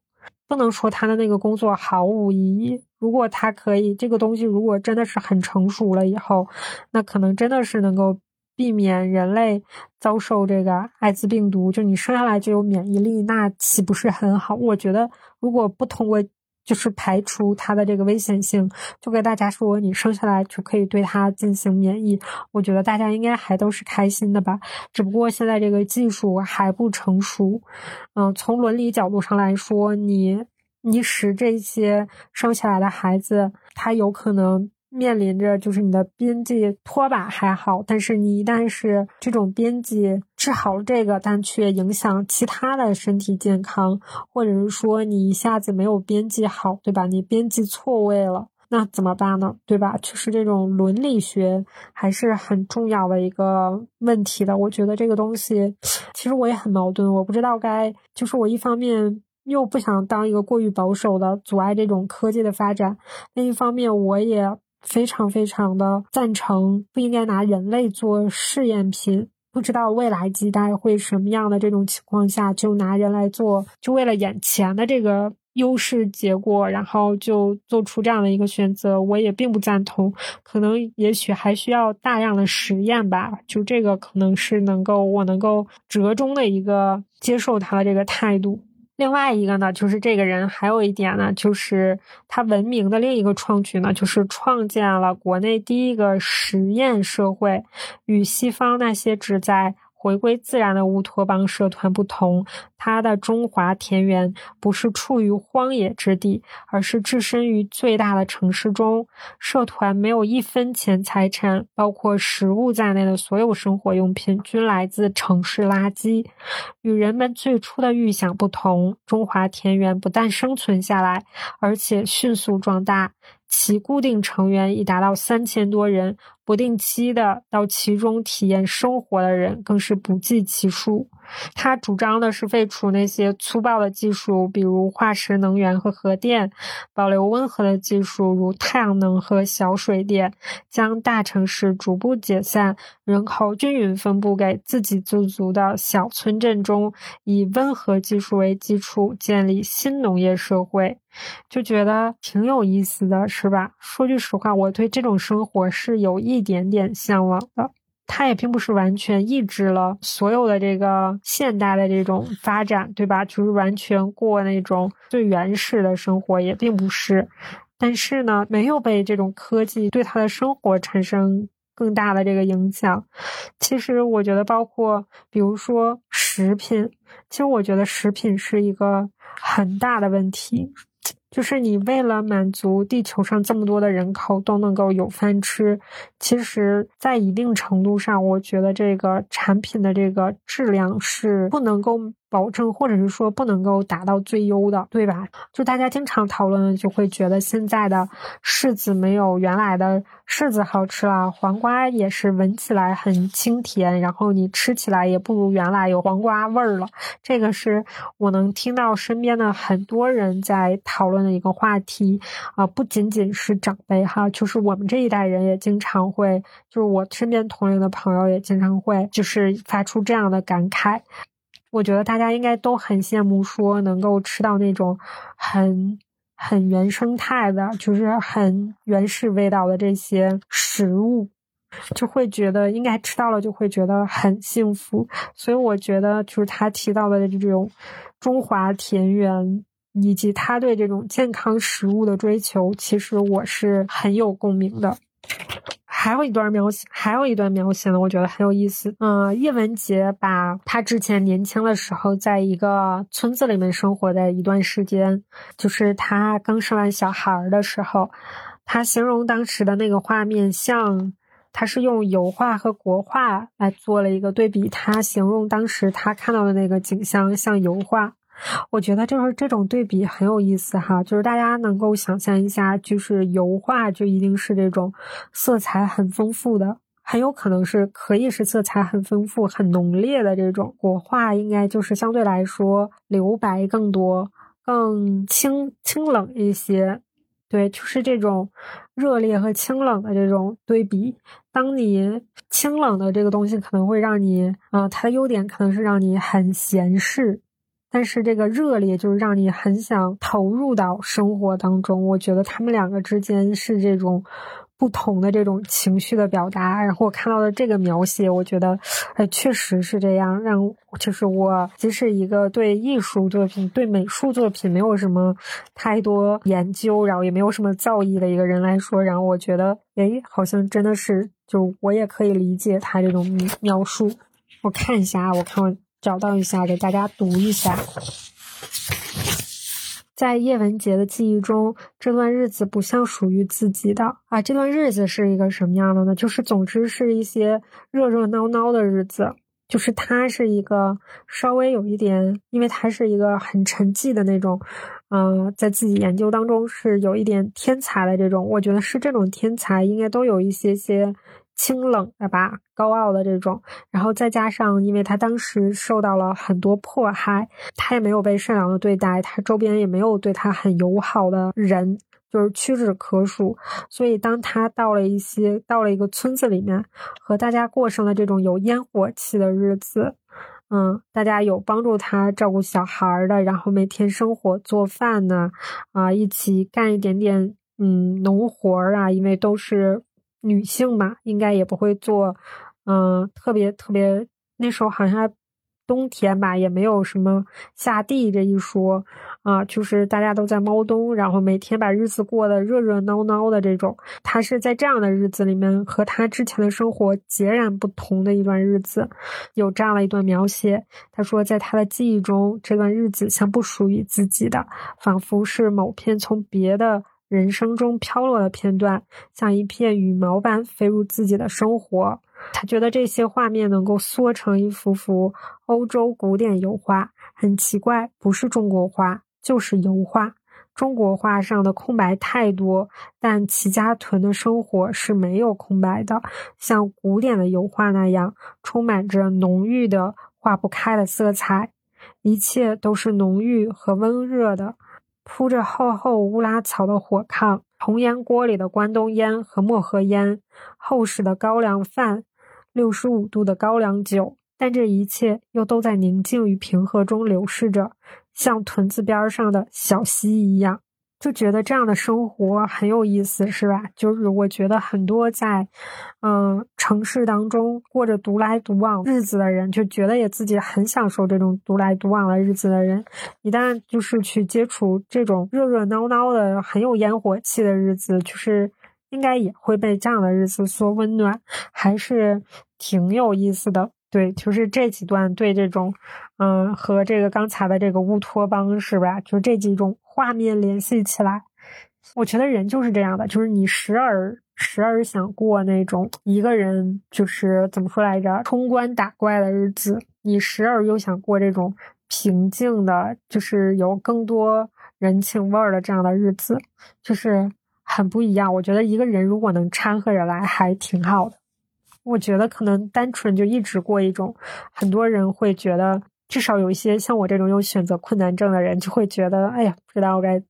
不能说他的那个工作毫无意义。如果他可以，这个东西如果真的是很成熟了以后，那可能真的是能够避免人类遭受这个艾滋病毒。就你生下来就有免疫力，那岂不是很好？我觉得如果不通过就是排除它的这个危险性，就跟大家说你生下来就可以对它进行免疫。我觉得大家应该还都是开心的吧，只不过现在这个技术还不成熟。嗯，从伦理角度上来说，你你使这些生下来的孩子，他有可能。面临着就是你的边际拖把还好，但是你一旦是这种边际治好了这个，但却影响其他的身体健康，或者是说你一下子没有边际好，对吧？你边际错位了，那怎么办呢？对吧？就是这种伦理学还是很重要的一个问题的。我觉得这个东西其实我也很矛盾，我不知道该就是我一方面又不想当一个过于保守的阻碍这种科技的发展，另一方面我也。非常非常的赞成，不应该拿人类做试验品。不知道未来几代会什么样的这种情况下，就拿人来做，就为了眼前的这个优势结果，然后就做出这样的一个选择，我也并不赞同。可能也许还需要大量的实验吧。就这个可能是能够我能够折中的一个接受他的这个态度。另外一个呢，就是这个人还有一点呢，就是他文明的另一个创举呢，就是创建了国内第一个实验社会，与西方那些只在。回归自然的乌托邦社团不同，它的中华田园不是处于荒野之地，而是置身于最大的城市中。社团没有一分钱财产，包括食物在内的所有生活用品均来自城市垃圾。与人们最初的预想不同，中华田园不但生存下来，而且迅速壮大。其固定成员已达到三千多人，不定期的到其中体验生活的人更是不计其数。他主张的是废除那些粗暴的技术，比如化石能源和核电，保留温和的技术，如太阳能和小水电，将大城市逐步解散，人口均匀分布给自给自足的小村镇中，以温和技术为基础建立新农业社会，就觉得挺有意思的，是吧？说句实话，我对这种生活是有一点点向往的。它也并不是完全抑制了所有的这个现代的这种发展，对吧？就是完全过那种最原始的生活，也并不是。但是呢，没有被这种科技对他的生活产生更大的这个影响。其实，我觉得包括比如说食品，其实我觉得食品是一个很大的问题。就是你为了满足地球上这么多的人口都能够有饭吃，其实，在一定程度上，我觉得这个产品的这个质量是不能够。保证，或者是说不能够达到最优的，对吧？就大家经常讨论，就会觉得现在的柿子没有原来的柿子好吃了，黄瓜也是闻起来很清甜，然后你吃起来也不如原来有黄瓜味儿了。这个是我能听到身边的很多人在讨论的一个话题啊，不仅仅是长辈哈，就是我们这一代人也经常会，就是我身边同龄的朋友也经常会，就是发出这样的感慨。我觉得大家应该都很羡慕，说能够吃到那种很很原生态的，就是很原始味道的这些食物，就会觉得应该吃到了就会觉得很幸福。所以我觉得，就是他提到的这种中华田园，以及他对这种健康食物的追求，其实我是很有共鸣的。还有一段描写，还有一段描写呢，我觉得很有意思。嗯，叶文洁把他之前年轻的时候，在一个村子里面生活的一段时间，就是他刚生完小孩的时候，他形容当时的那个画面，像他是用油画和国画来做了一个对比。他形容当时他看到的那个景象像油画。我觉得就是这种对比很有意思哈，就是大家能够想象一下，就是油画就一定是这种色彩很丰富的，很有可能是可以是色彩很丰富、很浓烈的这种国画，应该就是相对来说留白更多、更清清冷一些。对，就是这种热烈和清冷的这种对比。当你清冷的这个东西可能会让你，啊，它的优点可能是让你很闲适。但是这个热烈就是让你很想投入到生活当中。我觉得他们两个之间是这种不同的这种情绪的表达，然后我看到的这个描写，我觉得，哎，确实是这样。让就是我，即使一个对艺术作品、对美术作品没有什么太多研究，然后也没有什么造诣的一个人来说，然后我觉得，哎，好像真的是，就我也可以理解他这种描述。我看一下，我看我找到一下，给大家读一下。在叶文洁的记忆中，这段日子不像属于自己的啊。这段日子是一个什么样的呢？就是总之是一些热热闹闹的日子。就是他是一个稍微有一点，因为他是一个很沉寂的那种，嗯，在自己研究当中是有一点天才的这种。我觉得是这种天才，应该都有一些些。清冷的吧，高傲的这种，然后再加上，因为他当时受到了很多迫害，他也没有被善良的对待，他周边也没有对他很友好的人，就是屈指可数。所以，当他到了一些到了一个村子里面，和大家过上了这种有烟火气的日子，嗯，大家有帮助他照顾小孩的，然后每天生火做饭呢，啊，一起干一点点嗯农活啊，因为都是。女性嘛，应该也不会做，嗯，特别特别。那时候好像冬天吧，也没有什么下地这一说啊，就是大家都在猫冬，然后每天把日子过得热热闹闹的这种。他是在这样的日子里面，和他之前的生活截然不同的一段日子，有这样的一段描写。他说，在他的记忆中，这段日子像不属于自己的，仿佛是某片从别的。人生中飘落的片段，像一片羽毛般飞入自己的生活。他觉得这些画面能够缩成一幅幅欧洲古典油画。很奇怪，不是中国画，就是油画。中国画上的空白太多，但齐家屯的生活是没有空白的，像古典的油画那样，充满着浓郁的化不开的色彩。一切都是浓郁和温热的。铺着厚厚乌拉草的火炕，红烟锅里的关东烟和漠河烟，厚实的高粱饭，六十五度的高粱酒，但这一切又都在宁静与平和中流逝着，像屯子边上的小溪一样。就觉得这样的生活很有意思，是吧？就是我觉得很多在，嗯，城市当中过着独来独往日子的人，就觉得也自己很享受这种独来独往的日子的人，一旦就是去接触这种热热闹闹的、很有烟火气的日子，就是应该也会被这样的日子所温暖，还是挺有意思的。对，就是这几段对这种，嗯，和这个刚才的这个乌托邦是吧？就这几种。画面联系起来，我觉得人就是这样的，就是你时而时而想过那种一个人就是怎么说来着，冲关打怪的日子，你时而又想过这种平静的，就是有更多人情味儿的这样的日子，就是很不一样。我觉得一个人如果能掺和着来，还挺好的。我觉得可能单纯就一直过一种，很多人会觉得。至少有一些像我这种有选择困难症的人，就会觉得，哎呀，不知道该。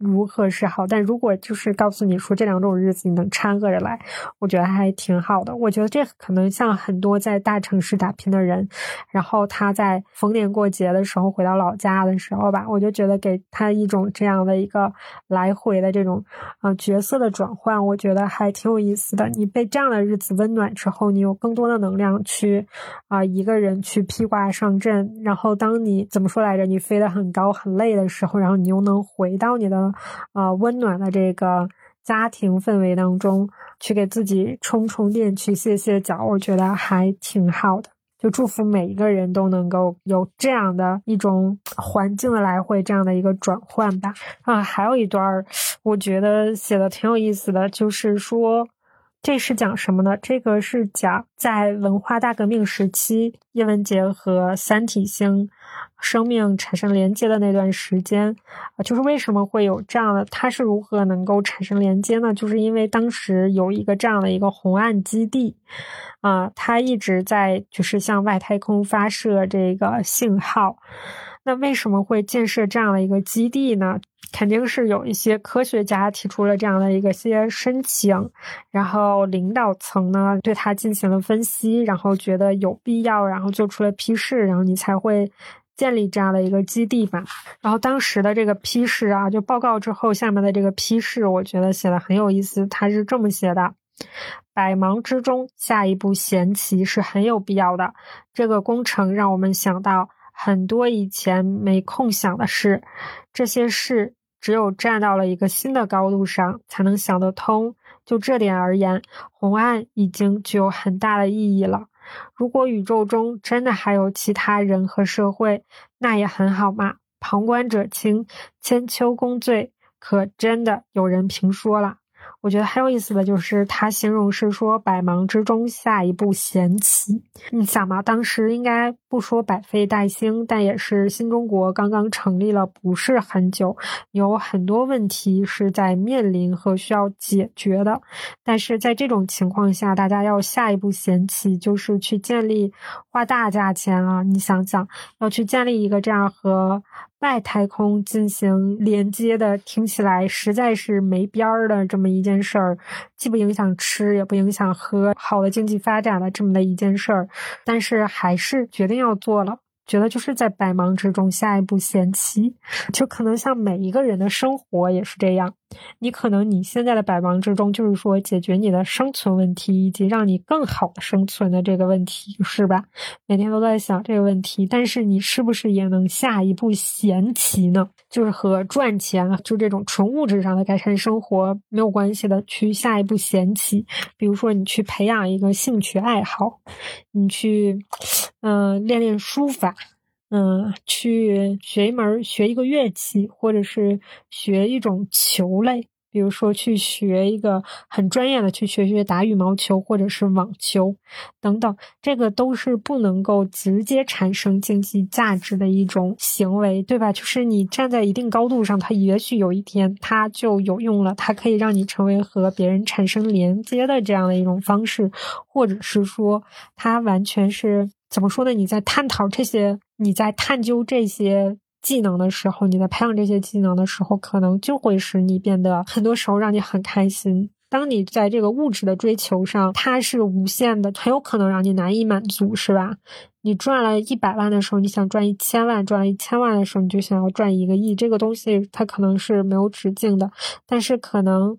如何是好？但如果就是告诉你说这两种日子你能掺和着来，我觉得还挺好的。我觉得这可能像很多在大城市打拼的人，然后他在逢年过节的时候回到老家的时候吧，我就觉得给他一种这样的一个来回的这种呃角色的转换，我觉得还挺有意思的。你被这样的日子温暖之后，你有更多的能量去啊一个人去披挂上阵。然后当你怎么说来着？你飞得很高很累的时候，然后你又能回到你的。啊，温暖的这个家庭氛围当中，去给自己充充电，去歇歇脚，我觉得还挺好的。就祝福每一个人都能够有这样的一种环境的来回，这样的一个转换吧。啊，还有一段儿我觉得写的挺有意思的，就是说，这是讲什么呢？这个是讲在文化大革命时期，叶文洁和三体星。生命产生连接的那段时间，啊，就是为什么会有这样的？它是如何能够产生连接呢？就是因为当时有一个这样的一个红岸基地，啊，它一直在就是向外太空发射这个信号。那为什么会建设这样的一个基地呢？肯定是有一些科学家提出了这样的一个些申请，然后领导层呢对它进行了分析，然后觉得有必要，然后做出了批示，然后你才会。建立这样的一个基地吧，然后当时的这个批示啊，就报告之后下面的这个批示，我觉得写的很有意思。他是这么写的：百忙之中下一步闲棋是很有必要的。这个工程让我们想到很多以前没空想的事，这些事只有站到了一个新的高度上才能想得通。就这点而言，红岸已经具有很大的意义了。如果宇宙中真的还有其他人和社会，那也很好嘛。旁观者清，千秋功罪，可真的有人评说了。我觉得很有意思的就是，他形容是说百忙之中下一步闲棋。你想嘛，当时应该不说百废待兴，但也是新中国刚刚成立了不是很久，有很多问题是在面临和需要解决的。但是在这种情况下，大家要下一步闲棋，就是去建立花大价钱啊！你想想，要去建立一个这样和。外太空进行连接的，听起来实在是没边儿的这么一件事儿，既不影响吃，也不影响喝，好的经济发展的这么的一件事儿，但是还是决定要做了。觉得就是在百忙之中下一步闲棋，就可能像每一个人的生活也是这样。你可能你现在的百忙之中，就是说解决你的生存问题，以及让你更好的生存的这个问题，是吧？每天都在想这个问题，但是你是不是也能下一步闲棋呢？就是和赚钱，就这种纯物质上的改善生活没有关系的，去下一步闲棋。比如说，你去培养一个兴趣爱好，你去，嗯，练练书法。嗯，去学一门学一个乐器，或者是学一种球类，比如说去学一个很专业的，去学学打羽毛球或者是网球等等，这个都是不能够直接产生经济价值的一种行为，对吧？就是你站在一定高度上，它也许有一天它就有用了，它可以让你成为和别人产生连接的这样的一种方式，或者是说它完全是。怎么说呢？你在探讨这些，你在探究这些技能的时候，你在培养这些技能的时候，可能就会使你变得很多时候让你很开心。当你在这个物质的追求上，它是无限的，很有可能让你难以满足，是吧？你赚了一百万的时候，你想赚一千万；赚了一千万的时候，你就想要赚一个亿。这个东西它可能是没有止境的，但是可能，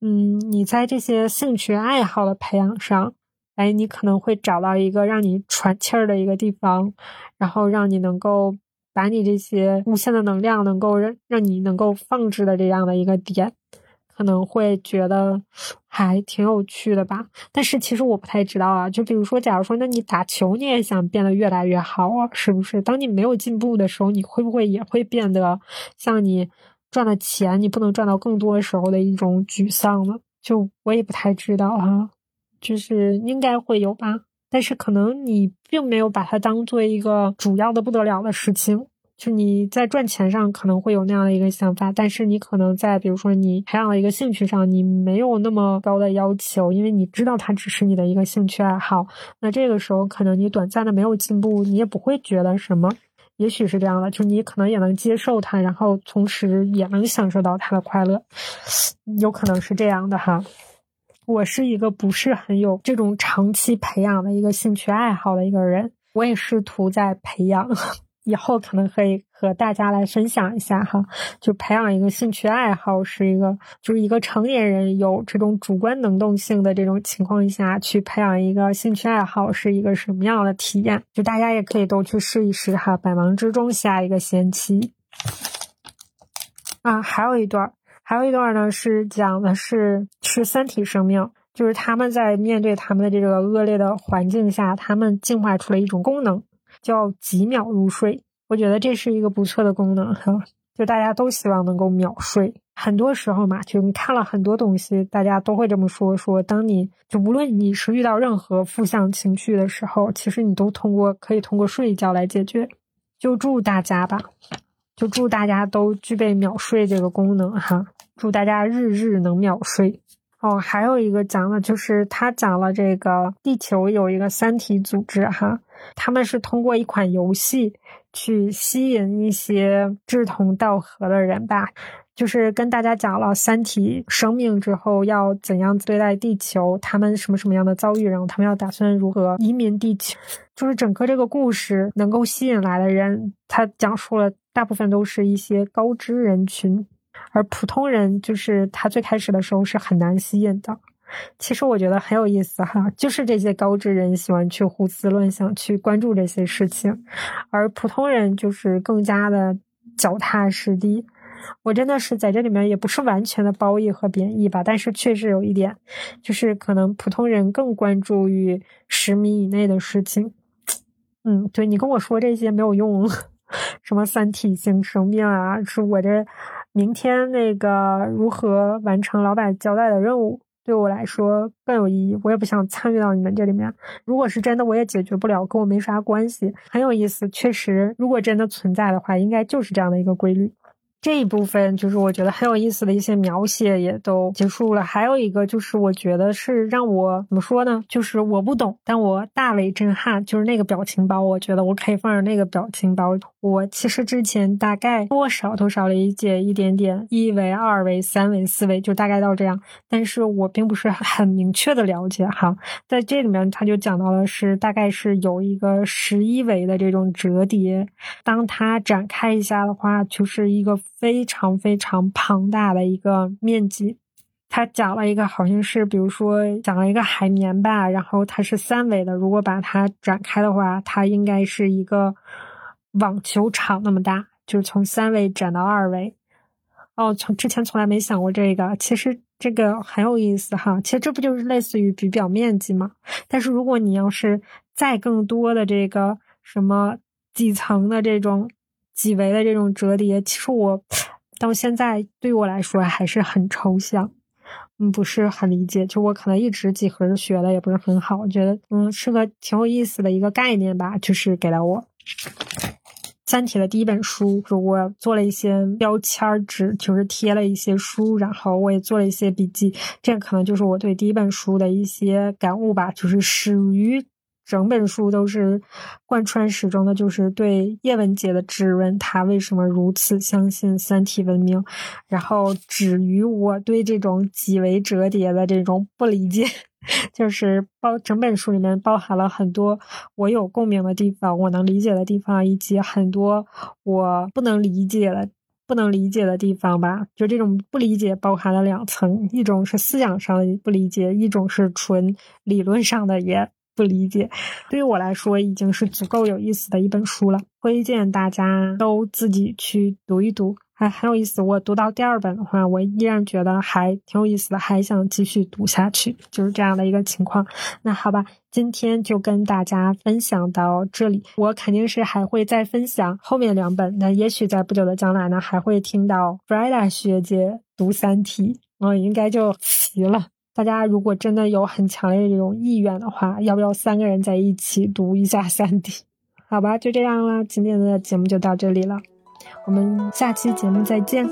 嗯，你在这些兴趣爱好的培养上。哎，你可能会找到一个让你喘气儿的一个地方，然后让你能够把你这些无限的能量能够让让你能够放置的这样的一个点，可能会觉得还挺有趣的吧。但是其实我不太知道啊。就比如说，假如说，那你打球你也想变得越来越好啊，是不是？当你没有进步的时候，你会不会也会变得像你赚的钱你不能赚到更多的时候的一种沮丧呢？就我也不太知道哈。就是应该会有吧，但是可能你并没有把它当做一个主要的不得了的事情。就你在赚钱上可能会有那样的一个想法，但是你可能在比如说你培养了一个兴趣上，你没有那么高的要求，因为你知道它只是你的一个兴趣爱好。那这个时候可能你短暂的没有进步，你也不会觉得什么。也许是这样的，就你可能也能接受它，然后同时也能享受到它的快乐，有可能是这样的哈。我是一个不是很有这种长期培养的一个兴趣爱好的一个人，我也试图在培养，以后可能可以和大家来分享一下哈。就培养一个兴趣爱好是一个，就是一个成年人有这种主观能动性的这种情况下去培养一个兴趣爱好是一个什么样的体验？就大家也可以都去试一试哈。百忙之中下一个闲期啊，还有一段。还有一段呢，是讲的是是三体生命，就是他们在面对他们的这个恶劣的环境下，他们进化出了一种功能，叫几秒入睡。我觉得这是一个不错的功能哈，就大家都希望能够秒睡。很多时候嘛，就你看了很多东西，大家都会这么说：说当你就无论你是遇到任何负向情绪的时候，其实你都通过可以通过睡一觉来解决。就祝大家吧，就祝大家都具备秒睡这个功能哈。祝大家日日能秒睡哦！还有一个讲的就是他讲了这个地球有一个三体组织哈，他们是通过一款游戏去吸引一些志同道合的人吧，就是跟大家讲了三体生命之后要怎样对待地球，他们什么什么样的遭遇，然后他们要打算如何移民地球，就是整个这个故事能够吸引来的人，他讲述了大部分都是一些高知人群。而普通人就是他最开始的时候是很难吸引的，其实我觉得很有意思哈，就是这些高知人喜欢去胡思乱想，去关注这些事情，而普通人就是更加的脚踏实地。我真的是在这里面也不是完全的褒义和贬义吧，但是确实有一点，就是可能普通人更关注于十米以内的事情。嗯，对你跟我说这些没有用，什么三体性生命啊，是我这明天那个如何完成老板交代的任务。对我来说更有意义，我也不想参与到你们这里面。如果是真的，我也解决不了，跟我没啥关系。很有意思，确实，如果真的存在的话，应该就是这样的一个规律。这一部分就是我觉得很有意思的一些描写也都结束了。还有一个就是我觉得是让我怎么说呢？就是我不懂，但我大为震撼。就是那个表情包，我觉得我可以放上那个表情包。我其实之前大概多少多少理解一点点，一维、二维、三维、四维，就大概到这样。但是我并不是很明确的了解哈。在这里面，他就讲到了是大概是有一个十一维的这种折叠，当它展开一下的话，就是一个。非常非常庞大的一个面积，他讲了一个好像是，比如说讲了一个海绵吧，然后它是三维的，如果把它展开的话，它应该是一个网球场那么大，就是从三维展到二维。哦，从之前从来没想过这个，其实这个很有意思哈。其实这不就是类似于比表面积嘛？但是如果你要是再更多的这个什么几层的这种。几维的这种折叠，其实我到现在对我来说还是很抽象，嗯，不是很理解。就我可能一直几何学的也不是很好，我觉得嗯是个挺有意思的一个概念吧，就是给了我《三体》的第一本书，就我做了一些标签纸，就是贴了一些书，然后我也做了一些笔记，这可能就是我对第一本书的一些感悟吧，就是始于。整本书都是贯穿始终的，就是对叶文洁的质问，他为什么如此相信三体文明，然后止于我对这种几维折叠的这种不理解，就是包整本书里面包含了很多我有共鸣的地方，我能理解的地方，以及很多我不能理解的不能理解的地方吧。就这种不理解包含了两层，一种是思想上的不理解，一种是纯理论上的也。不理解，对于我来说已经是足够有意思的一本书了，推荐大家都自己去读一读，还很有意思。我读到第二本的话，我依然觉得还挺有意思的，还想继续读下去，就是这样的一个情况。那好吧，今天就跟大家分享到这里，我肯定是还会再分享后面两本，那也许在不久的将来呢，还会听到 Frida 学姐读《三体》，我，应该就齐了。大家如果真的有很强烈的这种意愿的话，要不要三个人在一起读一下《三体》？好吧，就这样了，今天的节目就到这里了，我们下期节目再见。